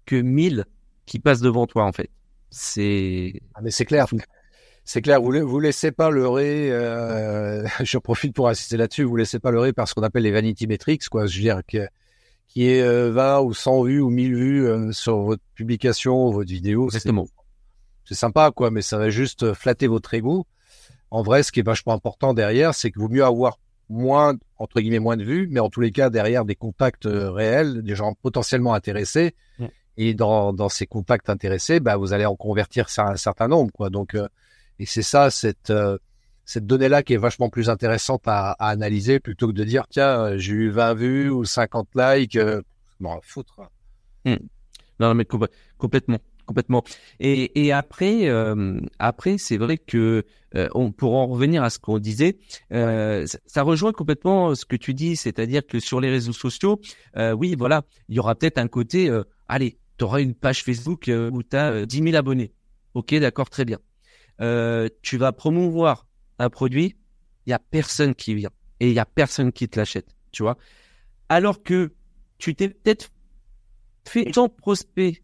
que 1000 qui passent devant toi, en fait. C'est. Ah, mais c'est clair. C'est clair, vous vous laissez pas leurrer. Euh, [LAUGHS] je profite pour insister là-dessus. Vous laissez pas leurrer par ce qu'on appelle les vanity metrics, quoi. Je veux dire que qui est 20 euh, ou 100 vues ou 1000 vues euh, sur votre publication, votre vidéo. Exactement. C'est sympa, quoi, mais ça va juste flatter votre ego. En vrai, ce qui est vachement important derrière, c'est que vaut mieux avoir moins, entre guillemets, moins de vues, mais en tous les cas, derrière des contacts réels, des gens potentiellement intéressés. Et dans, dans ces contacts intéressés, bah, vous allez en convertir un certain nombre, quoi. Donc, et c'est ça, cette, euh, cette donnée-là qui est vachement plus intéressante à, à analyser plutôt que de dire, tiens, euh, j'ai eu 20 vues ou 50 likes. Euh, bon, foutre. Hmm. Non, mais complètement. Complètement. Et, et après, euh, après, c'est vrai que on, pour en revenir à ce qu'on disait, euh, ça rejoint complètement ce que tu dis, c'est-à-dire que sur les réseaux sociaux, oui, voilà, il y aura peut-être un côté, allez, tu auras une page Facebook où tu as 10 000 abonnés. Ok, d'accord, très bien. Euh, tu vas promouvoir un produit, il y a personne qui vient et il y a personne qui te l'achète, tu vois. Alors que tu t'es peut-être fait tant prospect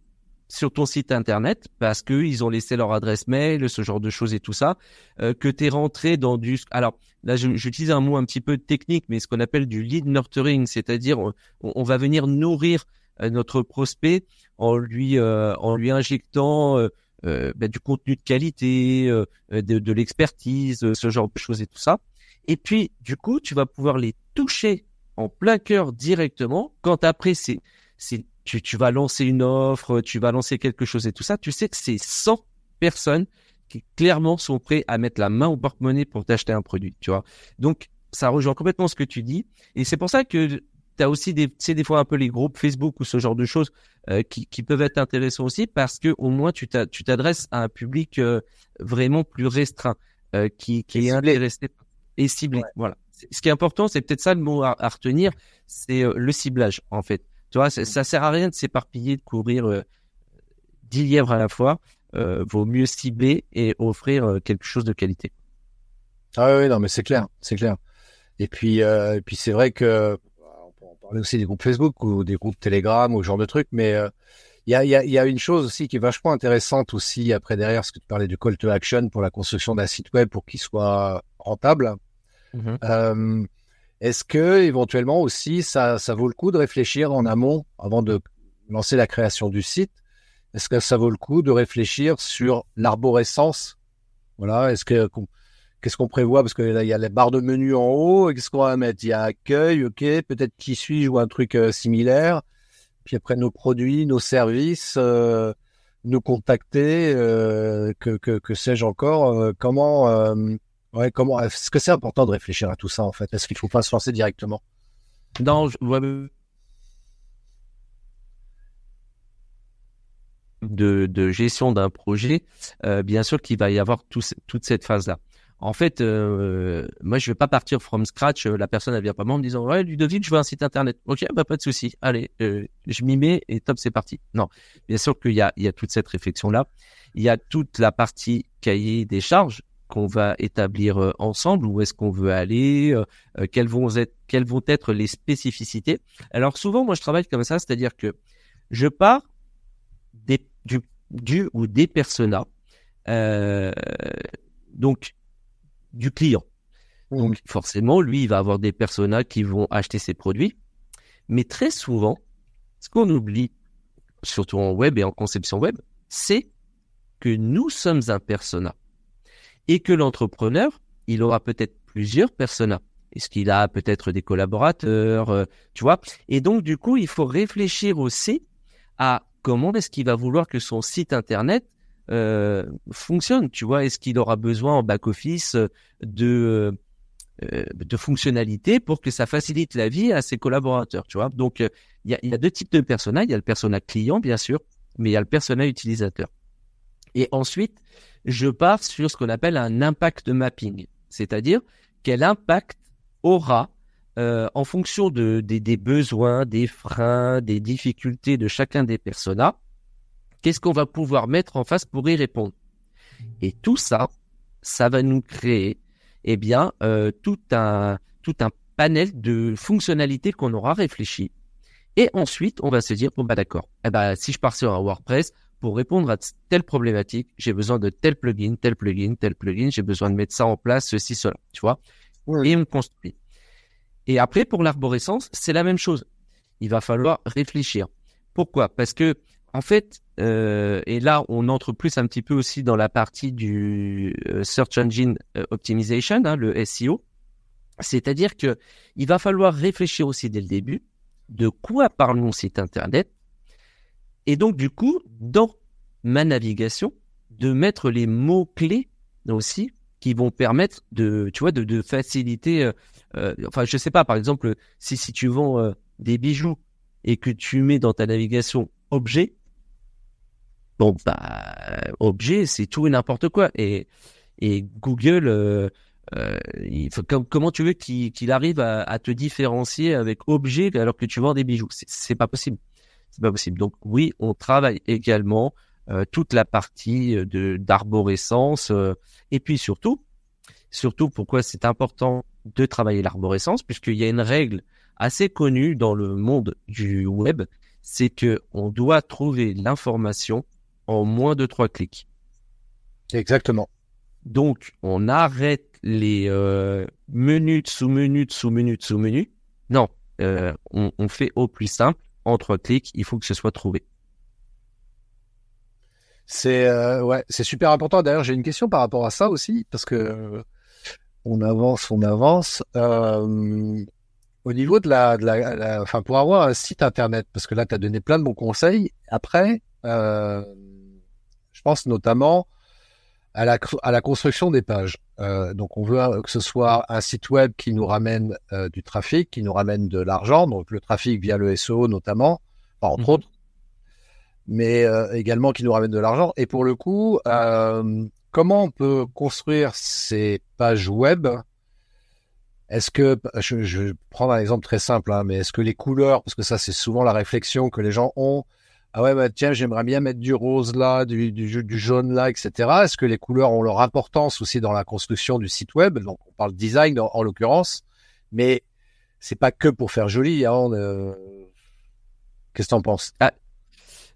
sur ton site internet parce que ils ont laissé leur adresse mail, ce genre de choses et tout ça, euh, que tu es rentré dans du alors là j'utilise un mot un petit peu technique mais ce qu'on appelle du lead nurturing, c'est-à-dire on, va venir nourrir euh, notre prospect en lui en lui injectant euh, bah, du contenu de qualité, euh, de, de l'expertise, euh, ce genre de choses et tout ça. Et puis, du coup, tu vas pouvoir les toucher en plein cœur directement. Quand après, c'est, c'est, tu, tu vas lancer une offre, tu vas lancer quelque chose et tout ça, tu sais que c'est 100 personnes qui clairement sont prêts à mettre la main au porte-monnaie pour t'acheter un produit, tu vois. Donc, ça rejoint complètement ce que tu dis. Et c'est pour ça que tu as aussi des, des fois un peu les groupes Facebook ou ce genre de choses euh, qui, qui, peuvent être intéressants aussi parce que au moins tu t'adresses à un public euh, vraiment plus restreint euh, qui, qui est intéressé et ciblé. Voilà. Ce qui est important, c'est peut-être ça le mot à, retenir, c'est le ciblage en fait. Tu vois, ça sert à rien de s'éparpiller, de courir dix lièvres à la fois. vaut mieux cibler et offrir quelque chose de qualité. Ah oui, non, mais c'est clair, c'est clair. Et puis, et puis c'est vrai que aussi des groupes Facebook ou des groupes Telegram ou ce genre de trucs, mais euh, il y, a, y, a, y, a, une chose aussi qui est vachement intéressante aussi après derrière, ce que tu parlais du call to action pour la construction d'un site web pour qu'il soit rentable. Mm-hmm. Euh, est-ce que éventuellement aussi ça, ça vaut le coup de réfléchir en amont avant de lancer la création du site? Est-ce que ça vaut le coup de réfléchir sur l'arborescence? Voilà, est-ce que qu'est-ce qu'on prévoit? Parce que là il y a les barres de menu en haut. Qu'est-ce qu'on va mettre? Il y a accueil, ok, peut-être qui suis-je ou un truc euh, similaire. Puis après nos produits, nos services, euh, nous contacter, euh, que, que, sais-je encore euh, Comment Ouais, comment Est-ce que c'est important de réfléchir à tout ça en fait? Est-ce qu'il faut pas se lancer directement? Non, de, de, gestion d'un projet, bien sûr qu'il va y avoir tout, toute cette phase-là. En fait, euh, moi, je vais pas partir from scratch. Euh, la personne, elle vient pas moi en me disant, ouais, Ludovic, je veux un site internet. Ok, bah, pas de souci. Allez, je m'y mets et top, c'est parti. Non, bien sûr qu'il y a, il y a toute cette réflexion-là. Il y a toute la partie cahier des charges qu'on va établir euh, ensemble Où est-ce qu'on veut aller euh, euh, quelles vont être quelles vont être les spécificités alors souvent moi je travaille comme ça c'est-à-dire que je pars des, du, du ou des personas euh, donc du client mmh. donc forcément lui il va avoir des personas qui vont acheter ses produits mais très souvent ce qu'on oublie surtout en web et en conception web c'est que nous sommes un persona et que l'entrepreneur, il aura peut-être plusieurs personas. Est-ce qu'il a peut-être des collaborateurs, euh, tu vois? Et donc, du coup, il faut réfléchir aussi à comment est-ce qu'il va vouloir que son site internet euh, fonctionne. Tu vois, est-ce qu'il aura besoin en back office de euh, de fonctionnalités pour que ça facilite la vie à ses collaborateurs. Tu vois, donc il y, a, y a deux types de personas. Il y a le persona client, bien sûr, mais il y a le persona utilisateur. Et ensuite, je pars sur ce qu'on appelle un impact mapping, c'est-à-dire quel impact aura euh, en fonction de, des, besoins, des freins, des difficultés de chacun des personas, qu'est-ce qu'on va pouvoir mettre en face pour y répondre. Et tout ça, ça va nous créer, eh bien, euh, tout un tout un panel de fonctionnalités qu'on aura réfléchi. Et ensuite, on va se dire bon bah d'accord. Eh ben si je pars sur un WordPress, pour répondre à telle problématique, j'ai besoin de tel plugin, tel plugin, tel plugin, j'ai besoin de mettre ça en place, ceci, cela, tu vois. Et on construit. Et après, pour l'arborescence, c'est la même chose. Il va falloir réfléchir. Pourquoi? Parce que, en fait, euh, et là, on entre plus un petit peu aussi dans la partie du euh, Search Engine euh, Optimization, hein, le SEO. C'est-à-dire que il va falloir réfléchir aussi dès le début de quoi parle mon site internet, et donc, du coup, dans ma navigation, de mettre les mots-clés aussi qui vont permettre de, tu vois, de, faciliter. Euh, enfin, je sais pas, par exemple, si, si tu vends des bijoux et que tu mets dans ta navigation objet, bon, bah, objet, c'est tout et n'importe quoi. Et, et Google, il faut, comment tu veux qu'il arrive à, à, te différencier avec objet alors que tu vends des bijoux? C'est pas possible c'est pas possible. Donc oui, on travaille également euh, toute la partie euh, de d'arborescence euh, et puis surtout, surtout pourquoi c'est important de travailler l'arborescence puisqu'il y a une règle assez connue dans le monde du web, c'est que on doit trouver l'information en moins de trois clics. Exactement. Donc on arrête les menus sous-menus sous-menus sous-menus. Non, on, on fait au plus simple en trois clics, il faut que ce soit trouvé. C'est euh, ouais, c'est super important. D'ailleurs, j'ai une question par rapport à ça aussi, parce que euh, on avance, on avance. Euh, au niveau de la, de la, enfin, pour avoir un site internet, parce que là, tu as donné plein de bons conseils. Après, je pense notamment à la, à la construction des pages. Euh, donc on veut que ce soit un site web qui nous ramène euh, du trafic, qui nous ramène de l'argent, donc le trafic via le SEO notamment, enfin, entre mhm. autres, mais euh, également qui nous ramène de l'argent. Et pour le coup, comment on peut construire ces pages web? Est-ce que, je, je vais prendre un exemple très simple, hein, mais est-ce que les couleurs, parce que ça c'est souvent la réflexion que les gens ont, ah ouais, bah, tiens, j'aimerais bien mettre du rose là, du, du, du jaune là, etc. Est-ce que les couleurs ont leur importance aussi dans la construction du site web? Donc, on parle design en, l'occurrence, mais c'est pas que pour faire joli. Hein, euh, Qu'est-ce que t'en penses? Ah,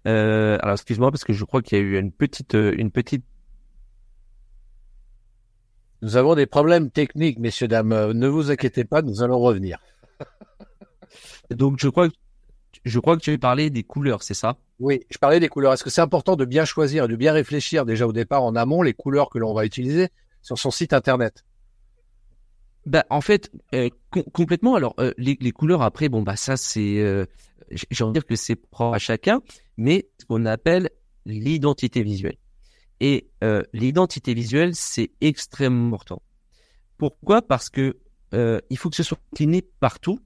euh, Alors excuse-moi parce que je crois qu'il y a eu une petite, euh, une petite. Nous avons des problèmes techniques, messieurs dames. Ne vous inquiétez pas, nous allons revenir. Donc je crois, je crois que tu avais parlé des couleurs, c'est ça? Oui, je parlais des couleurs. Est-ce que c'est important de bien choisir et de bien réfléchir déjà au départ en amont les couleurs que l'on va utiliser sur son site internet? Bah, en fait, euh, complètement. Alors, euh, les, les, couleurs, après, bon, bah, ça, c'est, euh, j'ai envie de dire que c'est propre à chacun, mais ce qu'on appelle l'identité visuelle. Et euh, l'identité visuelle, c'est extrêmement important. Pourquoi? Parce que il faut que ce soit cliné partout.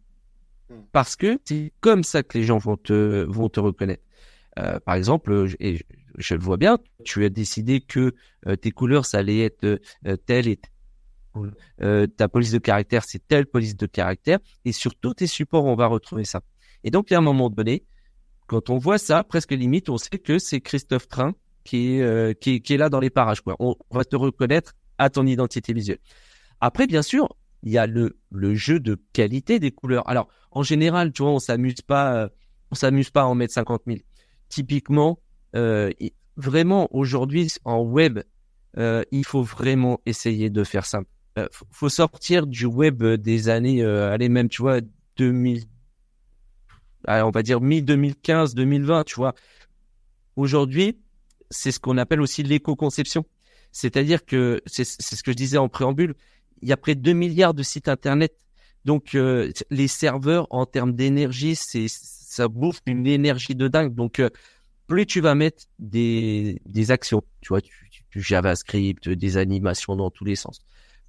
Parce que c'est comme ça que les gens vont te, vont te reconnaître. par exemple, et je, le vois bien, tu as décidé que tes couleurs, ça allait être telle et telle euh, ta police de caractère, c'est telle police de caractère. Et sur tous tes supports, on va retrouver ça. Et donc, à un moment donné, quand on voit ça, presque limite, on sait que c'est Christophe Train qui est, euh, qui, est, là dans les parages. Quoi. On, va te reconnaître à ton identité visuelle. Après, bien sûr, il y a le, le jeu de qualité des couleurs. Alors, en général, tu vois, on s'amuse pas, euh, on s'amuse pas à en mettre 50 000. Typiquement, euh, vraiment aujourd'hui en web, euh, il faut vraiment essayer de faire simple. Faut sortir du web des années, allez même, tu vois, 2000, on va dire mi-2015, 2020, tu vois. Aujourd'hui, c'est ce qu'on appelle aussi l'éco-conception. C'est-à-dire que, c'est ce que je disais en préambule, il y a près de 2 milliards de sites Internet. Donc, euh, les serveurs, en termes d'énergie, c'est ça bouffe une énergie de dingue. Donc, plus tu vas mettre des, des actions, tu vois, du JavaScript, des animations dans tous les sens,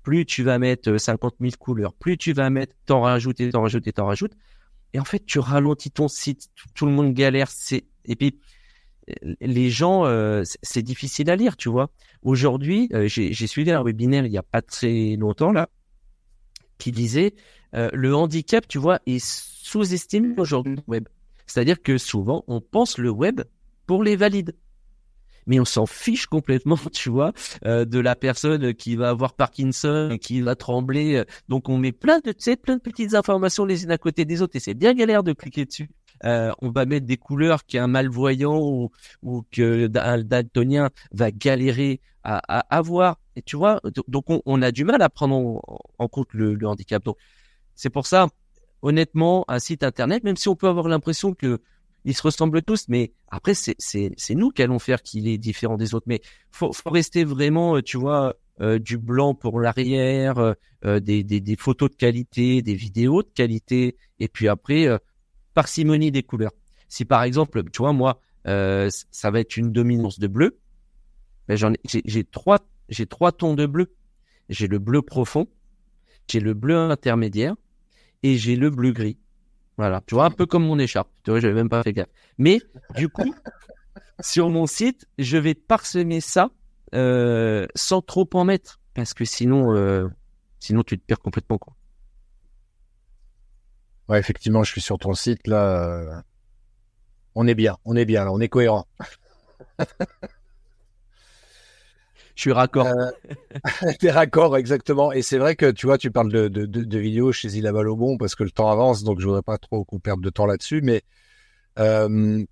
plus tu vas mettre 50 euh, 000 couleurs, plus tu vas mettre, t'en rajouter, t'en rajouter, t'en rajoutes. Et en fait, tu ralentis ton site, tout, le monde galère. C'est et puis euh, les gens, euh, c'est difficile à lire, tu vois. Aujourd'hui, j'ai suivi un webinaire il y a pas très longtemps là, qui disait le handicap, tu vois, est sous-estimé aujourd'hui web. C'est-à-dire que souvent, on pense le web pour les valides mais on s'en fiche complètement, [LAUGHS] tu vois, euh, de la personne qui va avoir Parkinson, qui va trembler. Donc on met plein de, tu plein de petites informations les unes à côté des autres et c'est bien galère de cliquer dessus. Euh, on va mettre des couleurs qu'un malvoyant ou, ou que un daltonien va galérer à, à, avoir. Et tu vois, donc on, a du mal à prendre en, compte le, le handicap. Donc c'est pour ça, honnêtement, un site internet, même si on peut avoir l'impression que ils se ressemblent tous, mais après, c'est, nous qui allons faire qu'il est différent des autres. Mais faut, faut rester vraiment, euh, tu vois, euh, du blanc pour l'arrière, euh, des, des, des, photos de qualité, des vidéos de qualité, et puis après, parcimonie des couleurs. Si par exemple, tu vois, moi, ça va être une dominance de bleu, ben j'ai, trois, j'ai trois tons de bleu. J'ai le bleu profond, j'ai le bleu intermédiaire et j'ai le bleu gris. Voilà, tu vois, un peu comme mon écharpe. Tu vois, même pas fait gaffe. Mais du coup, [LAUGHS] sur mon site, je vais parsemer ça euh, sans trop en mettre, parce que sinon, euh, sinon tu te perds complètement quoi. Ouais, effectivement, je suis sur ton site là. Euh, on est bien, on est bien, là, on est cohérent. je suis raccord. Euh, [LAUGHS] T'es raccord, exactement. Et c'est vrai que tu vois, tu parles de, de, de, de vidéos chez au bon parce que le temps avance, donc je voudrais pas trop qu'on perde de temps là-dessus. Mais euh,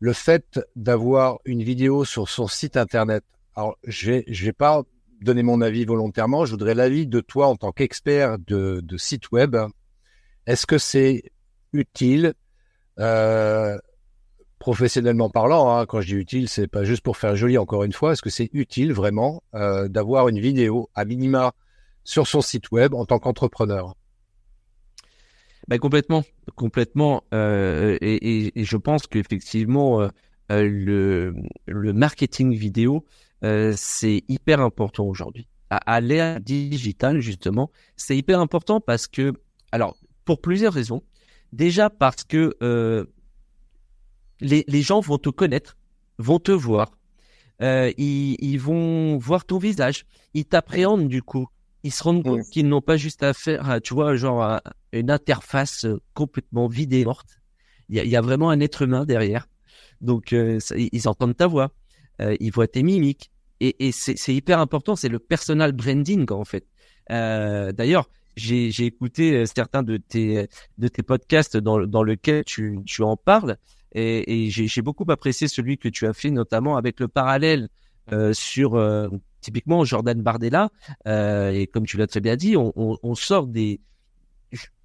le fait d'avoir une vidéo sur son site internet, alors je vais, je vais pas donner mon avis volontairement, je voudrais l'avis de toi en tant qu'expert de, de site web. Est-ce que c'est utile euh, professionnellement parlant, hein, quand je dis utile, c'est pas juste pour faire joli encore une fois. Est-ce que c'est utile vraiment euh, d'avoir une vidéo à minima sur son site web en tant qu'entrepreneur? Ben complètement, complètement. Euh, et, je pense qu'effectivement, le, marketing vidéo, c'est hyper important aujourd'hui. À, à l'ère digitale, justement, c'est hyper important parce que, alors, pour plusieurs raisons. Déjà parce que les, les gens vont te connaître, vont te voir, euh, ils, ils, vont voir ton visage, ils t'appréhendent du coup. Ils se rendent compte qu'ils n'ont pas juste à faire, tu vois, genre une interface euh, complètement vide et morte. Il y a, y a vraiment un être humain derrière. Donc, euh, ils entendent ta voix, euh, ils voient tes mimiques. Et, et c'est hyper important, c'est le personal branding en fait. Euh, D'ailleurs, j'ai écouté certains de tes de tes podcasts dans dans lequel tu tu en parles et, et j'ai beaucoup apprécié celui que tu as fait notamment avec le parallèle sur typiquement Jordan Bardella, euh, et comme tu l'as très bien dit, on, on, on, sort des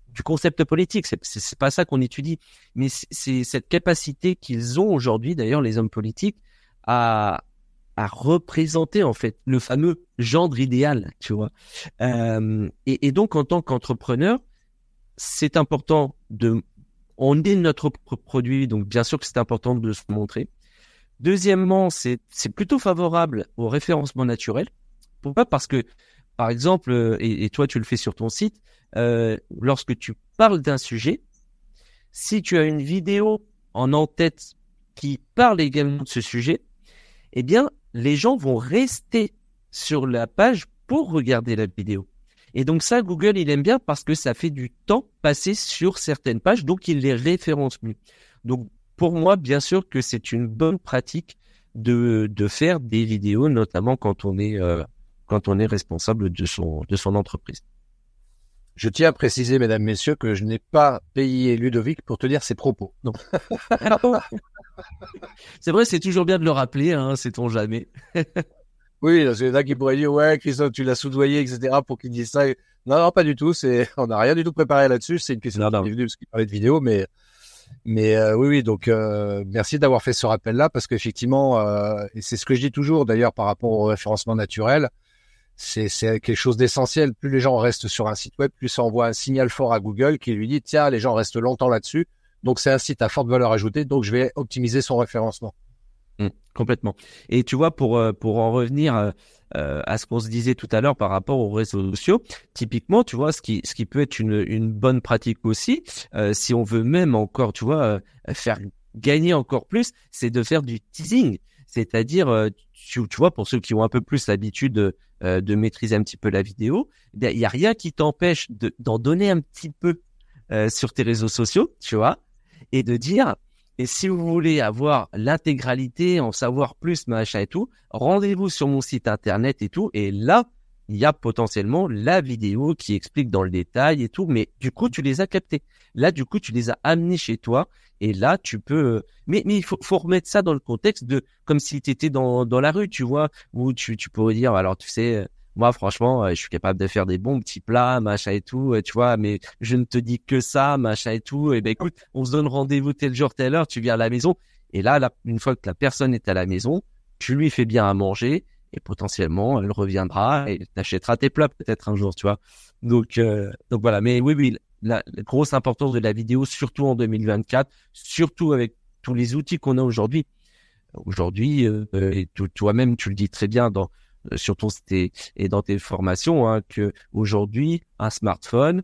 du concept politique. C'est c'est pas ça qu'on étudie, mais c'est cette capacité qu'ils ont aujourd'hui, d'ailleurs les hommes politiques, à à représenter en fait le fameux gendre idéal, tu vois. Euh, et, et, donc en tant qu'entrepreneur, c'est important de on est notre produit, donc bien sûr que c'est important de se montrer. Deuxièmement, c'est plutôt favorable au référencement naturel. Pourquoi? Parce que, par exemple, euh, et, toi tu le fais sur ton site, euh, lorsque tu parles d'un sujet, si tu as une vidéo en en-tête qui parle également de ce sujet, eh bien, les gens vont rester sur la page pour regarder la vidéo. Et donc ça, Google, il aime bien parce que ça fait du temps passé sur certaines pages, donc il les référence mieux. Donc pour moi, bien sûr que c'est une bonne pratique de, de faire des vidéos, notamment quand on est euh, quand on est responsable de son de son entreprise. Je tiens à préciser, mesdames, messieurs, que je n'ai pas payé Ludovic pour tenir ses propos. Non. [LAUGHS] c'est vrai, c'est toujours bien de le rappeler, hein, sait-on jamais. [LAUGHS] oui, parce qu'il y en a qui pourraient dire, ouais, Christophe, tu l'as soudoyé, etc., pour qu'il dise ça. Non, non, pas du tout. C'est, [LAUGHS] on n'a rien du tout préparé là-dessus. C'est une question qui est venue parce qu'il parlait de vidéo, mais mais euh, oui, oui, donc euh, merci d'avoir fait ce rappel-là parce qu'effectivement, euh, et c'est ce que je dis toujours d'ailleurs par rapport au référencement naturel, c'est quelque chose d'essentiel. Plus les gens restent sur un site web, plus ça envoie un signal fort à Google qui lui dit tiens, les gens restent longtemps là-dessus, donc c'est un site à forte valeur ajoutée, donc je vais optimiser son référencement. Mmh, complètement. Et tu vois, pour pour en revenir euh, à ce qu'on se disait tout à l'heure par rapport aux réseaux sociaux. Typiquement, tu vois, ce qui, ce qui peut être une, une bonne pratique aussi, euh, si on veut même encore, tu vois, euh, faire gagner encore plus, c'est de faire du teasing. C'est-à-dire, tu, tu, vois, pour ceux qui ont un peu plus l'habitude de, de maîtriser un petit peu la vidéo, il n'y a rien qui t'empêche d'en donner un petit peu sur tes réseaux sociaux, tu vois, et de dire, et si vous voulez avoir l'intégralité, en savoir plus, machin et tout, rendez-vous sur mon site internet et tout. Et là, il y a potentiellement la vidéo qui explique dans le détail et tout. Mais du coup, tu les as captés. Là, du coup, tu les as amenés chez toi. Et là, tu peux. Mais, mais il faut, faut remettre ça dans le contexte de comme si tu étais dans, dans la rue, tu vois, où tu, tu pourrais dire, alors tu sais, moi franchement euh, je suis capable de faire des bons petits plats machin et tout euh, tu vois mais je ne te dis que ça machin et tout et ben écoute on se donne rendez-vous tel jour telle heure tu viens à la maison et là, une fois que la personne est à la maison tu lui fais bien à manger et potentiellement elle reviendra et t'achètera tes plats peut-être un jour tu vois. Donc euh, donc voilà. Mais oui oui la, grosse importance de la vidéo surtout en 2024 surtout avec tous les outils qu'on a aujourd'hui. Aujourd'hui et toi-même tu le dis très bien dans euh, sur ton et dans tes formations hein, que aujourd'hui un smartphone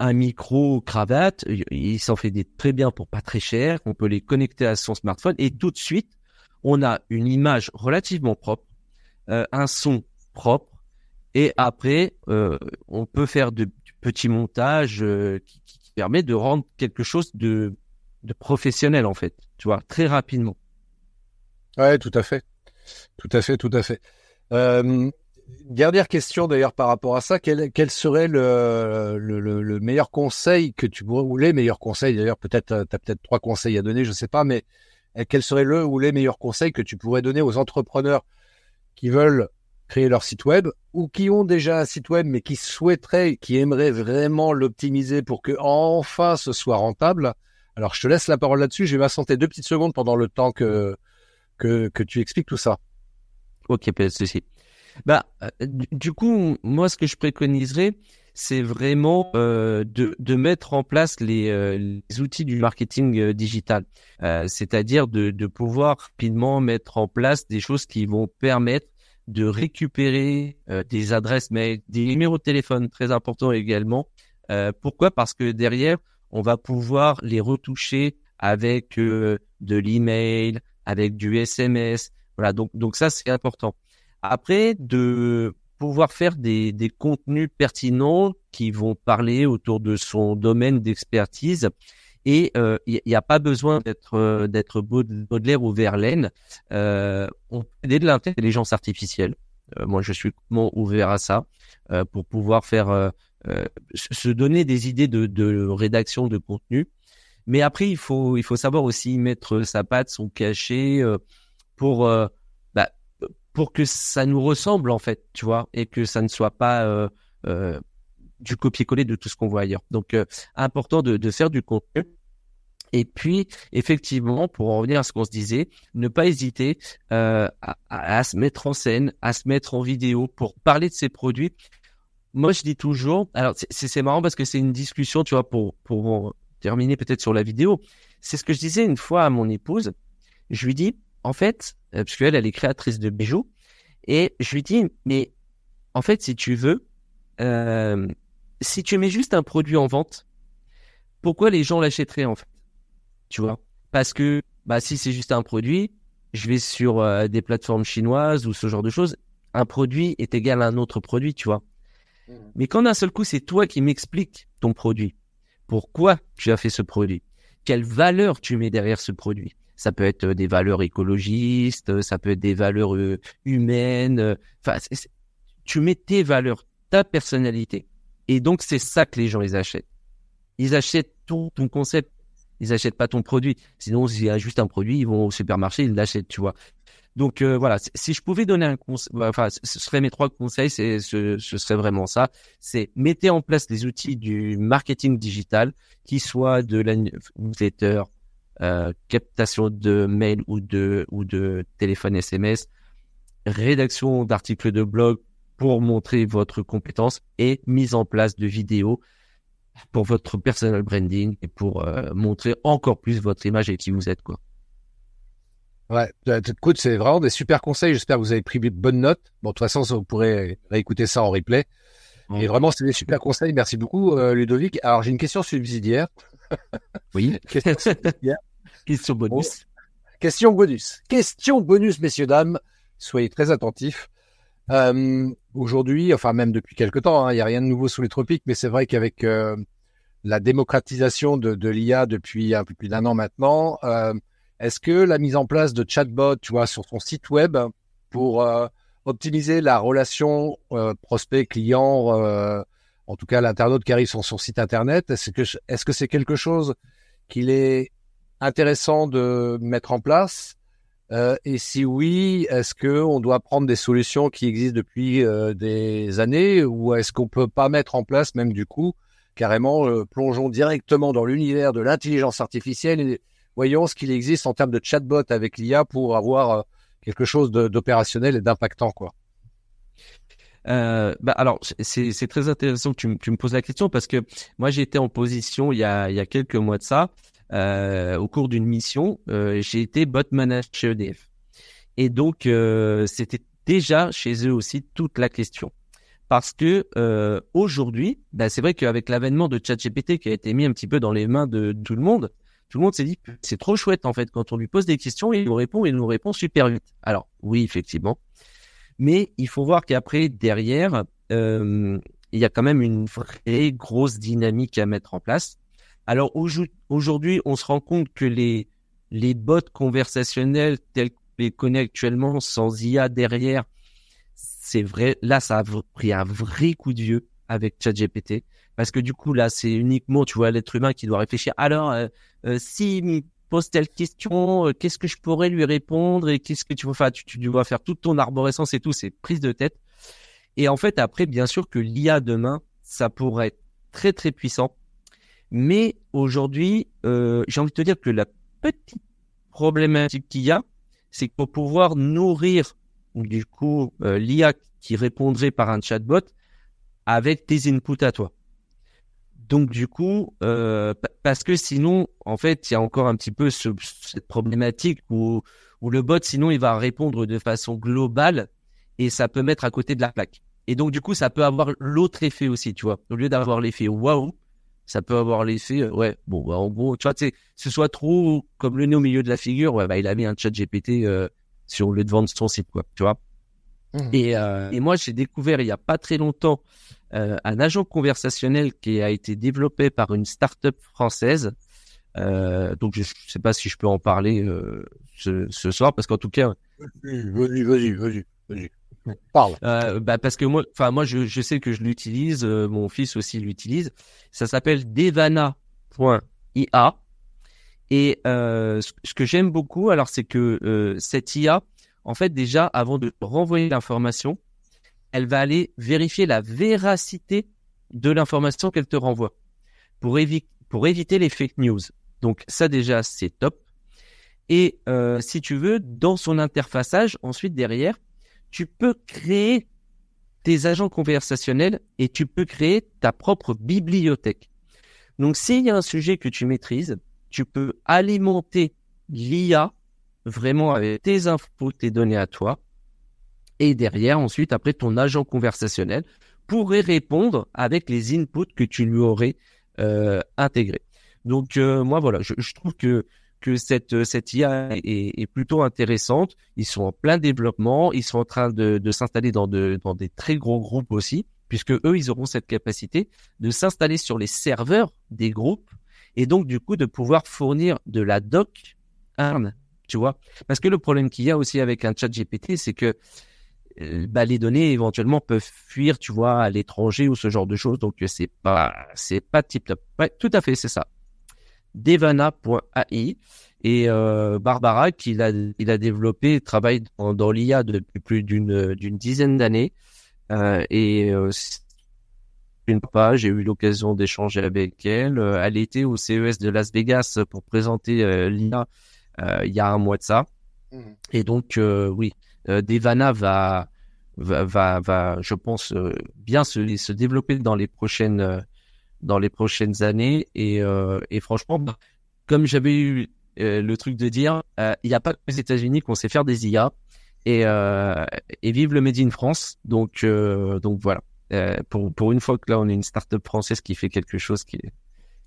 un micro cravate il s'en fait des très bien pour pas très cher. On peut les connecter à son smartphone et tout de suite on a une image relativement propre euh, un son propre. Et après euh, on peut faire de, petits montages qui, qui, permet de rendre quelque chose de de professionnel en fait tu vois très rapidement. Ouais tout à fait. Tout à fait tout à fait. Euh, dernière question d'ailleurs par rapport à ça, quel, quel serait le, le, le, meilleur conseil que tu pourrais, ou les meilleurs conseils d'ailleurs, peut-être, tu as peut-être trois conseils à donner, je sais pas, mais euh, quel serait le ou les meilleurs conseils que tu pourrais donner aux entrepreneurs? Qui veulent créer leur site web ou qui ont déjà un site web mais qui souhaiteraient, qui aimeraient vraiment l'optimiser pour que enfin ce soit rentable. Alors je te laisse la parole là-dessus, je vais m'assenter deux petites secondes pendant le temps que, que, que tu expliques tout ça. Ok, pas de souci. Bah, euh, du coup, moi, ce que je préconiserais, c'est vraiment euh, de, de mettre en place les, euh, les outils du marketing euh, digital, c'est-à-dire de, de pouvoir rapidement mettre en place des choses qui vont permettre de récupérer des adresses mail, des numéros de téléphone, très important également. pourquoi? Parce que derrière, on va pouvoir les retoucher avec de l'email, avec du SMS, voilà, donc, donc ça, c'est important. Après, de pouvoir faire des, des contenus pertinents qui vont parler autour de son domaine d'expertise. Et il euh, n'y a pas besoin d'être euh, d'être Baudelaire ou Verlaine. Euh, on peut aider de l'intelligence artificielle. Euh, moi, je suis complètement ouvert à ça pour pouvoir faire se donner des idées de, de rédaction de contenu. Mais après, il faut, il faut savoir aussi mettre sa patte, son cachet pour, pour que ça nous ressemble en fait, tu vois, et que ça ne soit pas du copier-coller de tout ce qu'on voit ailleurs. Donc, important de, de faire du contenu et puis, effectivement, pour en revenir à ce qu'on se disait, ne pas hésiter euh, à, se mettre en scène, à se mettre en vidéo pour parler de ses produits. Moi, je dis toujours, alors c'est marrant parce que c'est une discussion, tu vois, pour, pour terminer peut-être sur la vidéo. C'est ce que je disais une fois à mon épouse. Je lui dis, en fait, euh, parce qu'elle, elle est créatrice de bijoux, et je lui dis, mais en fait, si tu veux, euh, si tu mets juste un produit en vente, pourquoi les gens l'achèteraient en fait? Tu vois? Parce que bah si c'est juste un produit, je vais sur euh, des plateformes chinoises ou ce genre de choses, un produit est égal à un autre produit, tu vois? Mmh. Mais quand d'un seul coup, c'est toi qui m'expliques ton produit, pourquoi tu as fait ce produit, quelle valeur tu mets derrière ce produit? Ça peut être des valeurs écologistes, ça peut être des valeurs euh, humaines. Enfin, tu mets tes valeurs, ta personnalité. Et donc, c'est ça que les gens les achètent. Ils achètent ton, ton concept, ils achètent pas ton produit. Sinon, s'il y a juste un produit, ils vont au supermarché, ils l'achètent, tu vois. Donc euh, voilà, si je pouvais donner un conseil, bah, enfin, ce serait mes trois conseils, c'est ce, ce serait vraiment ça. C'est mettez en place des outils du marketing digital, qui soient de la newsletter, euh, captation de mails ou de ou de téléphone SMS, rédaction d'articles de blog pour montrer votre compétence et mise en place de vidéos pour votre personal branding et pour euh, montrer encore plus votre image et qui vous êtes quoi. Ouais, écoute, c'est vraiment des super conseils. J'espère que vous avez pris de bonnes notes. Bon, de toute façon, vous pourrez réécouter ça en replay. Et vraiment, c'est des super conseils. Merci beaucoup, euh, Ludovic. Alors, j'ai une question subsidiaire. [LAUGHS] Oui. question question bonus. question bonus. Question bonus, messieurs, dames. Soyez très attentifs. Euh, Aujourd'hui, enfin même depuis quelque temps, hein, il n'y a rien de nouveau sous les tropiques, mais c'est vrai qu'avec euh, la démocratisation de, de l'IA depuis un peu plus d'un an maintenant, euh, est-ce que la mise en place de chatbot, tu vois, sur ton site web pour optimiser la relation prospect-client, en tout cas l'internaute qui arrive sur son site internet, est-ce que est-ce que c'est quelque chose qu'il est intéressant de mettre en place? Euh, et si oui, est-ce que on doit prendre des solutions qui existent depuis euh, des années ou est-ce qu'on peut pas mettre en place même du coup carrément euh, plongeons directement dans l'univers de l'intelligence artificielle et voyons ce qu'il existe en termes de chatbot avec l'IA pour avoir quelque chose d'opérationnel et d'impactant quoi. Euh, bah alors c'est très intéressant que tu, tu, me poses la question parce que moi j'ai été en position il y a, il y a quelques mois de ça euh, au cours d'une mission, euh, j'ai été bot manager chez EDF. Et donc, euh, c'était déjà chez eux aussi toute la question. Parce que aujourd'hui, bah, c'est vrai qu'avec l'avènement de ChatGPT qui a été mis un petit peu dans les mains de, tout le monde, tout le monde s'est dit c'est trop chouette en fait quand on lui pose des questions, il nous répond, il nous répond super vite. Alors oui, effectivement, mais il faut voir qu'après derrière, il y a quand même une vraie grosse dynamique à mettre en place. Alors aujourd'hui, on se rend compte que les, les bots conversationnels tels qu'on les actuellement, sans IA derrière, c'est vrai, là, ça a pris un vrai coup de vieux avec ChatGPT. Parce que du coup, là, c'est uniquement, tu vois, l'être humain qui doit réfléchir. Alors, euh, euh, me pose telle question, euh, qu'est-ce que je pourrais lui répondre et qu'est-ce que tu veux faire? Tu, tu dois faire toute ton arborescence et tout, c'est prise de tête. Et en fait, après, bien sûr que l'IA demain, ça pourrait être très, très puissant mais aujourd'hui, euh, j'ai envie de te dire que la petite problématique qu'il y a, c'est que pour pouvoir nourrir du coup euh, l'IA qui répondrait par un chatbot avec tes inputs à toi. Donc du coup, euh, parce que sinon, en fait, il y a encore un petit peu ce, cette problématique où, où le bot, sinon, il va répondre de façon globale et ça peut mettre à côté de la plaque. Et donc du coup, ça peut avoir l'autre effet aussi, tu vois. Au lieu d'avoir l'effet waouh, ça peut avoir l'effet, euh, ouais, bon, bah, en gros, tu vois, tu sais, ce soit trop comme le nez au milieu de la figure, ouais, bah, il a mis un chat GPT euh, sur le devant de son site, quoi, tu vois. Mmh. Et, euh, et moi, j'ai découvert il y a pas très longtemps euh, un agent conversationnel qui a été développé par une start-up française. Euh, donc, je, sais pas si je peux en parler ce, ce, soir, parce qu'en tout cas. Vas-y, vas-y, vas-y, vas-y. Parle. Euh, bah parce que moi, enfin moi je, je sais que je l'utilise, euh, mon fils aussi l'utilise. Ça s'appelle devana.ia. Et euh, ce que j'aime beaucoup, alors c'est que euh, cette IA, en fait déjà avant de renvoyer l'information, elle va aller vérifier la véracité de l'information qu'elle te renvoie pour, évi pour éviter les fake news. Donc ça déjà c'est top. Et euh, si tu veux, dans son interfaçage, ensuite derrière, tu peux créer tes agents conversationnels et tu peux créer ta propre bibliothèque. Donc, s'il y a un sujet que tu maîtrises, tu peux alimenter l'IA vraiment avec tes infos, tes données à toi. Et derrière, ensuite, après, ton agent conversationnel pourrait répondre avec les inputs que tu lui aurais euh, intégrés. Donc, euh, moi, voilà, je, je trouve que que cette, cette IA est, est, plutôt intéressante. Ils sont en plein développement, ils sont en train de, de s'installer dans, de, dans des très gros groupes aussi, puisque eux, ils auront cette capacité de s'installer sur les serveurs des groupes et donc du coup de pouvoir fournir de la doc tu vois. Parce que le problème qu'il y a aussi avec un chat GPT, c'est que bah, les données éventuellement peuvent fuir, tu vois, à l'étranger ou ce genre de choses. Donc c'est pas, c'est pas tip top. Ouais, tout à fait, c'est ça devana.ai et euh, Barbara qui a, il a développé travaille dans, dans l'IA depuis plus d'une d'une dizaine d'années euh, et euh, une pas j'ai eu l'occasion d'échanger avec elle euh, elle était au CES de Las Vegas pour présenter euh, l'IA euh, il y a un mois de ça mmh. et donc oui Devana va va va, je pense bien se, se développer dans les prochaines dans les prochaines années. Et, euh, et franchement, bah, comme j'avais eu euh, le truc de dire, euh, il n'y a pas les États-Unis qu'on sait faire des IA. Et, et vive le Made in France. Donc, donc voilà. pour, pour une fois que là, on est une start-up française qui fait quelque chose qui est,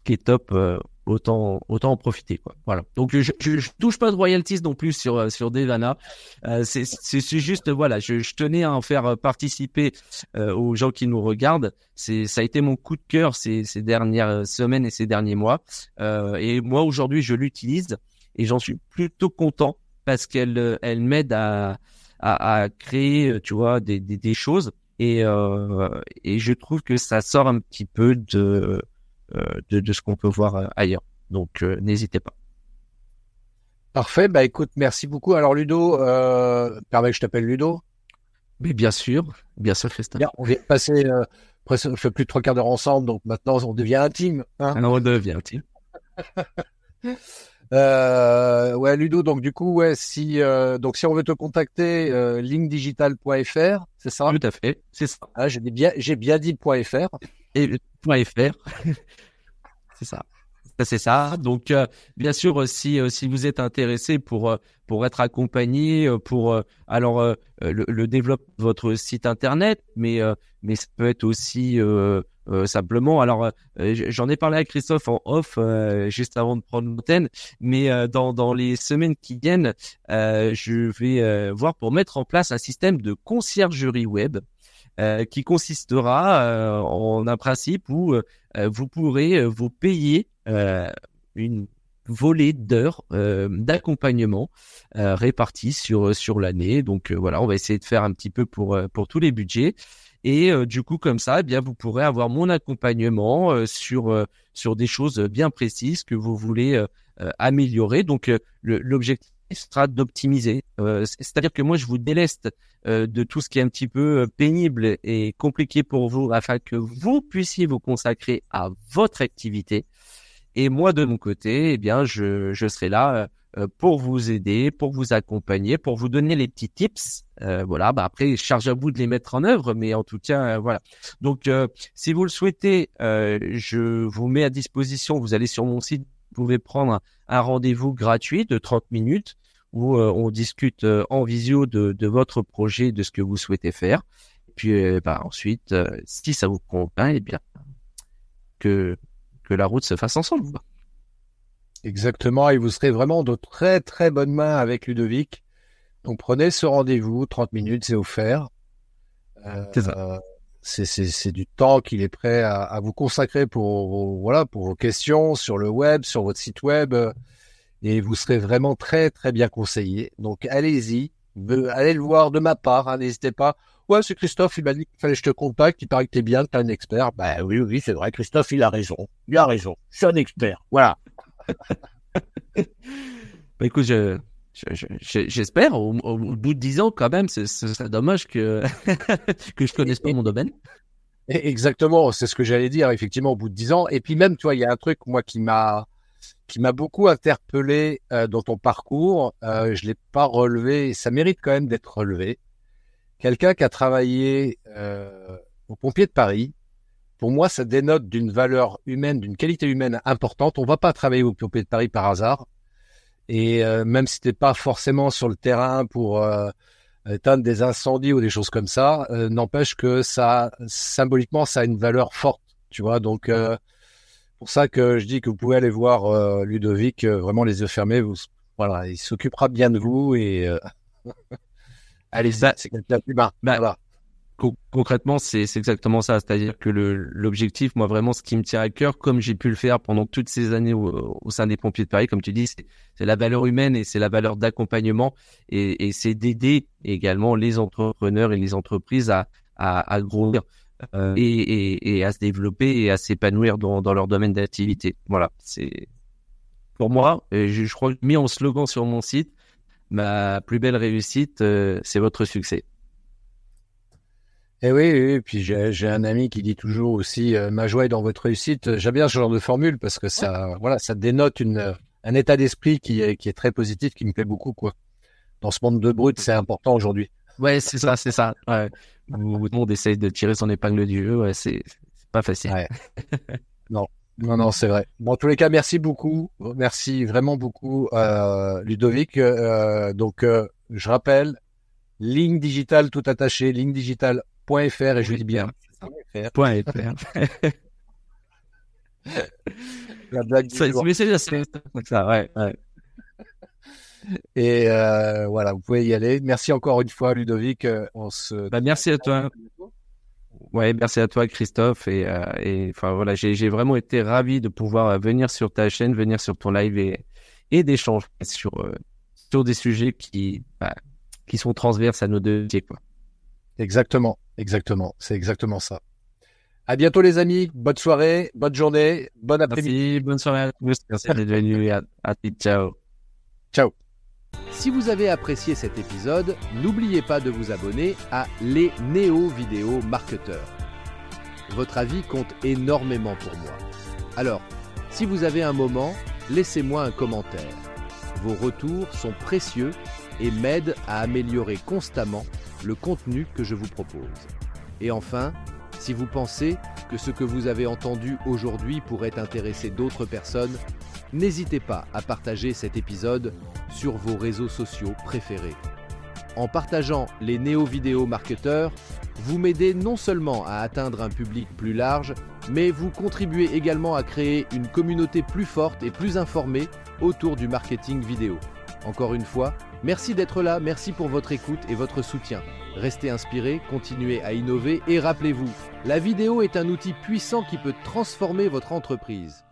qui est top, euh, autant autant en profiter quoi. Voilà. Donc je, je, je, touche pas de royalties non plus sur euh, sur Devana. Euh, c'est c'est juste voilà, je, je, tenais à en faire participer euh, aux gens qui nous regardent. C'est ça a été mon coup de cœur ces ces dernières semaines et ces derniers mois. et moi aujourd'hui je l'utilise et j'en suis plutôt content parce qu'elle elle m'aide à, à, à créer tu vois des des, des choses et et je trouve que ça sort un petit peu de euh, de, de, ce qu'on peut voir euh, ailleurs. Donc euh, n'hésitez pas. Parfait, bah écoute, merci beaucoup. Alors Ludo, euh, permets que je t'appelle Ludo Mais bien sûr, bien sûr Christophe. Bien, on vient de passer euh, presque on fait plus de trois quarts d'heure ensemble, donc maintenant on devient intime. Hein Alors on devient intime. [LAUGHS] euh, ouais Ludo, donc du coup ouais si euh, donc si on veut te contacter, euh, linkdigital.fr, c'est ça? Tout à fait, c'est ça. Ah, j'ai bien j'ai bien dit .fr et .fr. [LAUGHS] c'est ça. C'est ça. Donc, euh, bien sûr, si euh, si vous êtes intéressé pour euh, pour être accompagné, pour alors le, le développement de votre site internet, mais mais ça peut être aussi simplement. Alors, j'en ai parlé à Christophe en off juste avant de prendre l'antenne, mais dans dans les semaines qui viennent, je vais voir pour mettre en place un système de conciergerie web. Euh, qui consistera euh, en un principe où euh, vous pourrez vous payer une volée d'heures d'accompagnement réparties sur sur l'année. Donc voilà, on va essayer de faire un petit peu pour pour tous les budgets. Et du coup, comme ça, eh bien, vous pourrez avoir mon accompagnement sur sur des choses bien précises que vous voulez améliorer. Donc, l'objectif sera d'optimiser. Euh, c'est-à-dire que moi, je vous déleste euh, de tout ce qui est un petit peu euh, pénible et compliqué pour vous afin que vous puissiez vous consacrer à votre activité. Et moi, de mon côté, eh bien, je, je serai là pour vous aider, pour vous accompagner, pour vous donner les petits tips. voilà. Bah après, charge à vous de les mettre en œuvre, mais en tout cas, voilà. Donc, si vous le souhaitez, je vous mets à disposition. Vous allez sur mon site pouvez prendre un rendez-vous gratuit de 30 minutes où euh, on discute euh, en visio de, de, votre projet, de ce que vous souhaitez faire. Et puis euh, bah, ensuite, si ça vous convient, eh bien que que la route se fasse ensemble. Exactement, et vous serez vraiment de très très bonnes mains avec Ludovic. Donc prenez ce rendez-vous, 30 minutes, c'est offert. C'est ça c'est du temps qu'il est prêt à, à, vous consacrer pour vos, voilà pour vos questions sur le web, sur votre site web, et vous serez vraiment très très bien conseillé. Donc allez-y, allez le voir de ma part, hein, n'hésitez pas. Ouais, c'est Christophe, il m'a dit qu'il fallait que je te contacte, il paraît que t'es bien, que t'es un expert. Ben oui, oui, c'est vrai, Christophe, il a raison. Il a raison. Je suis un expert. Voilà. [LAUGHS] bah écoute, je, j'espère, au, bout de dix ans, quand même, c'est dommage que, [LAUGHS] que je connaisse pas mon domaine. Exactement, c'est ce que j'allais dire, effectivement, au bout de dix ans. Et puis même, tu vois, il y a un truc, moi, qui m'a qui m'a beaucoup interpellé euh, dans ton parcours. Euh, je l'ai pas relevé, et ça mérite quand même d'être relevé. Quelqu'un qui a travaillé euh, au pompier de Paris, pour moi, ça dénote d'une valeur humaine, d'une qualité humaine importante. On va pas travailler au pompier de Paris par hasard. Et euh, même si t'es pas forcément sur le terrain pour euh, éteindre des incendies ou des choses comme ça, euh, n'empêche que ça, symboliquement, ça a une valeur forte, tu vois. Donc, pour ça que je dis que vous pouvez aller voir Ludovic, vraiment les yeux fermés. Vous, voilà, il s'occupera bien de vous et [LAUGHS] allez, c'est quelqu'un bah, voilà concrètement, c'est exactement ça. C'est-à-dire que l'objectif, moi vraiment, ce qui me tient à cœur, comme j'ai pu le faire pendant toutes ces années au, sein des pompiers de Paris, comme tu dis, c'est la valeur humaine et c'est la valeur d'accompagnement et, c'est d'aider également les entrepreneurs et les entreprises à, à, à grandir euh, et, à se développer et à s'épanouir dans, leur domaine d'activité. Voilà, c'est pour moi, je, je crois que mis en slogan sur mon site, ma plus belle réussite, euh, c'est votre succès. Eh oui, oui, puis j'ai un ami qui dit toujours aussi euh, ma joie est dans votre réussite. J'aime bien ce genre de formule parce que ça, voilà, ça dénote une, un état d'esprit qui est, qui est très positif, qui me plaît beaucoup, quoi. Dans ce monde de brut, c'est important aujourd'hui. Ouais, c'est ça, c'est ça. Ouais. Tout le monde essaye de tirer son épingle du jeu, ouais, c'est pas facile. Ouais. [LAUGHS] non, non, non, c'est vrai. Bon, en tous les cas, merci beaucoup, merci vraiment beaucoup, euh, Ludovic. Euh, donc, euh, je rappelle, ligne digitale tout attaché, ligne digitale .fr et je dis bien. Point .fr. [LAUGHS] La blague du jour. ça, ouais, ouais. Et euh, voilà, vous pouvez y aller. Merci encore une fois, Ludovic. Euh, on se. Bah, merci à toi. Ouais, merci à toi, Christophe. Et, euh, et enfin voilà, j'ai vraiment été ravi de pouvoir venir sur ta chaîne, venir sur ton live et, et d'échanger sur sur des sujets qui bah, qui sont transverses à nos deux quoi. Exactement, exactement. C'est exactement ça. À bientôt les amis. Bonne soirée, bonne journée, bon après-midi. bonne soirée à tous. Merci d'être venu. [LAUGHS] À, à ciao. Ciao. Si vous avez apprécié cet épisode, n'oubliez pas de vous abonner à Les Néo Vidéo Marketeurs. Votre avis compte énormément pour moi. Alors, si vous avez un moment, laissez-moi un commentaire. Vos retours sont précieux et m'aident à améliorer constamment le contenu que je vous propose. Et enfin, si vous pensez que ce que vous avez entendu aujourd'hui pourrait intéresser d'autres personnes, n'hésitez pas à partager cet épisode sur vos réseaux sociaux préférés. En partageant les néo-vidéo marketeurs, vous m'aidez non seulement à atteindre un public plus large, mais vous contribuez également à créer une communauté plus forte et plus informée autour du marketing vidéo. Encore une fois, Merci d'être là, merci pour votre écoute et votre soutien. Restez inspirés, continuez à innover et rappelez-vous, la vidéo est un outil puissant qui peut transformer votre entreprise.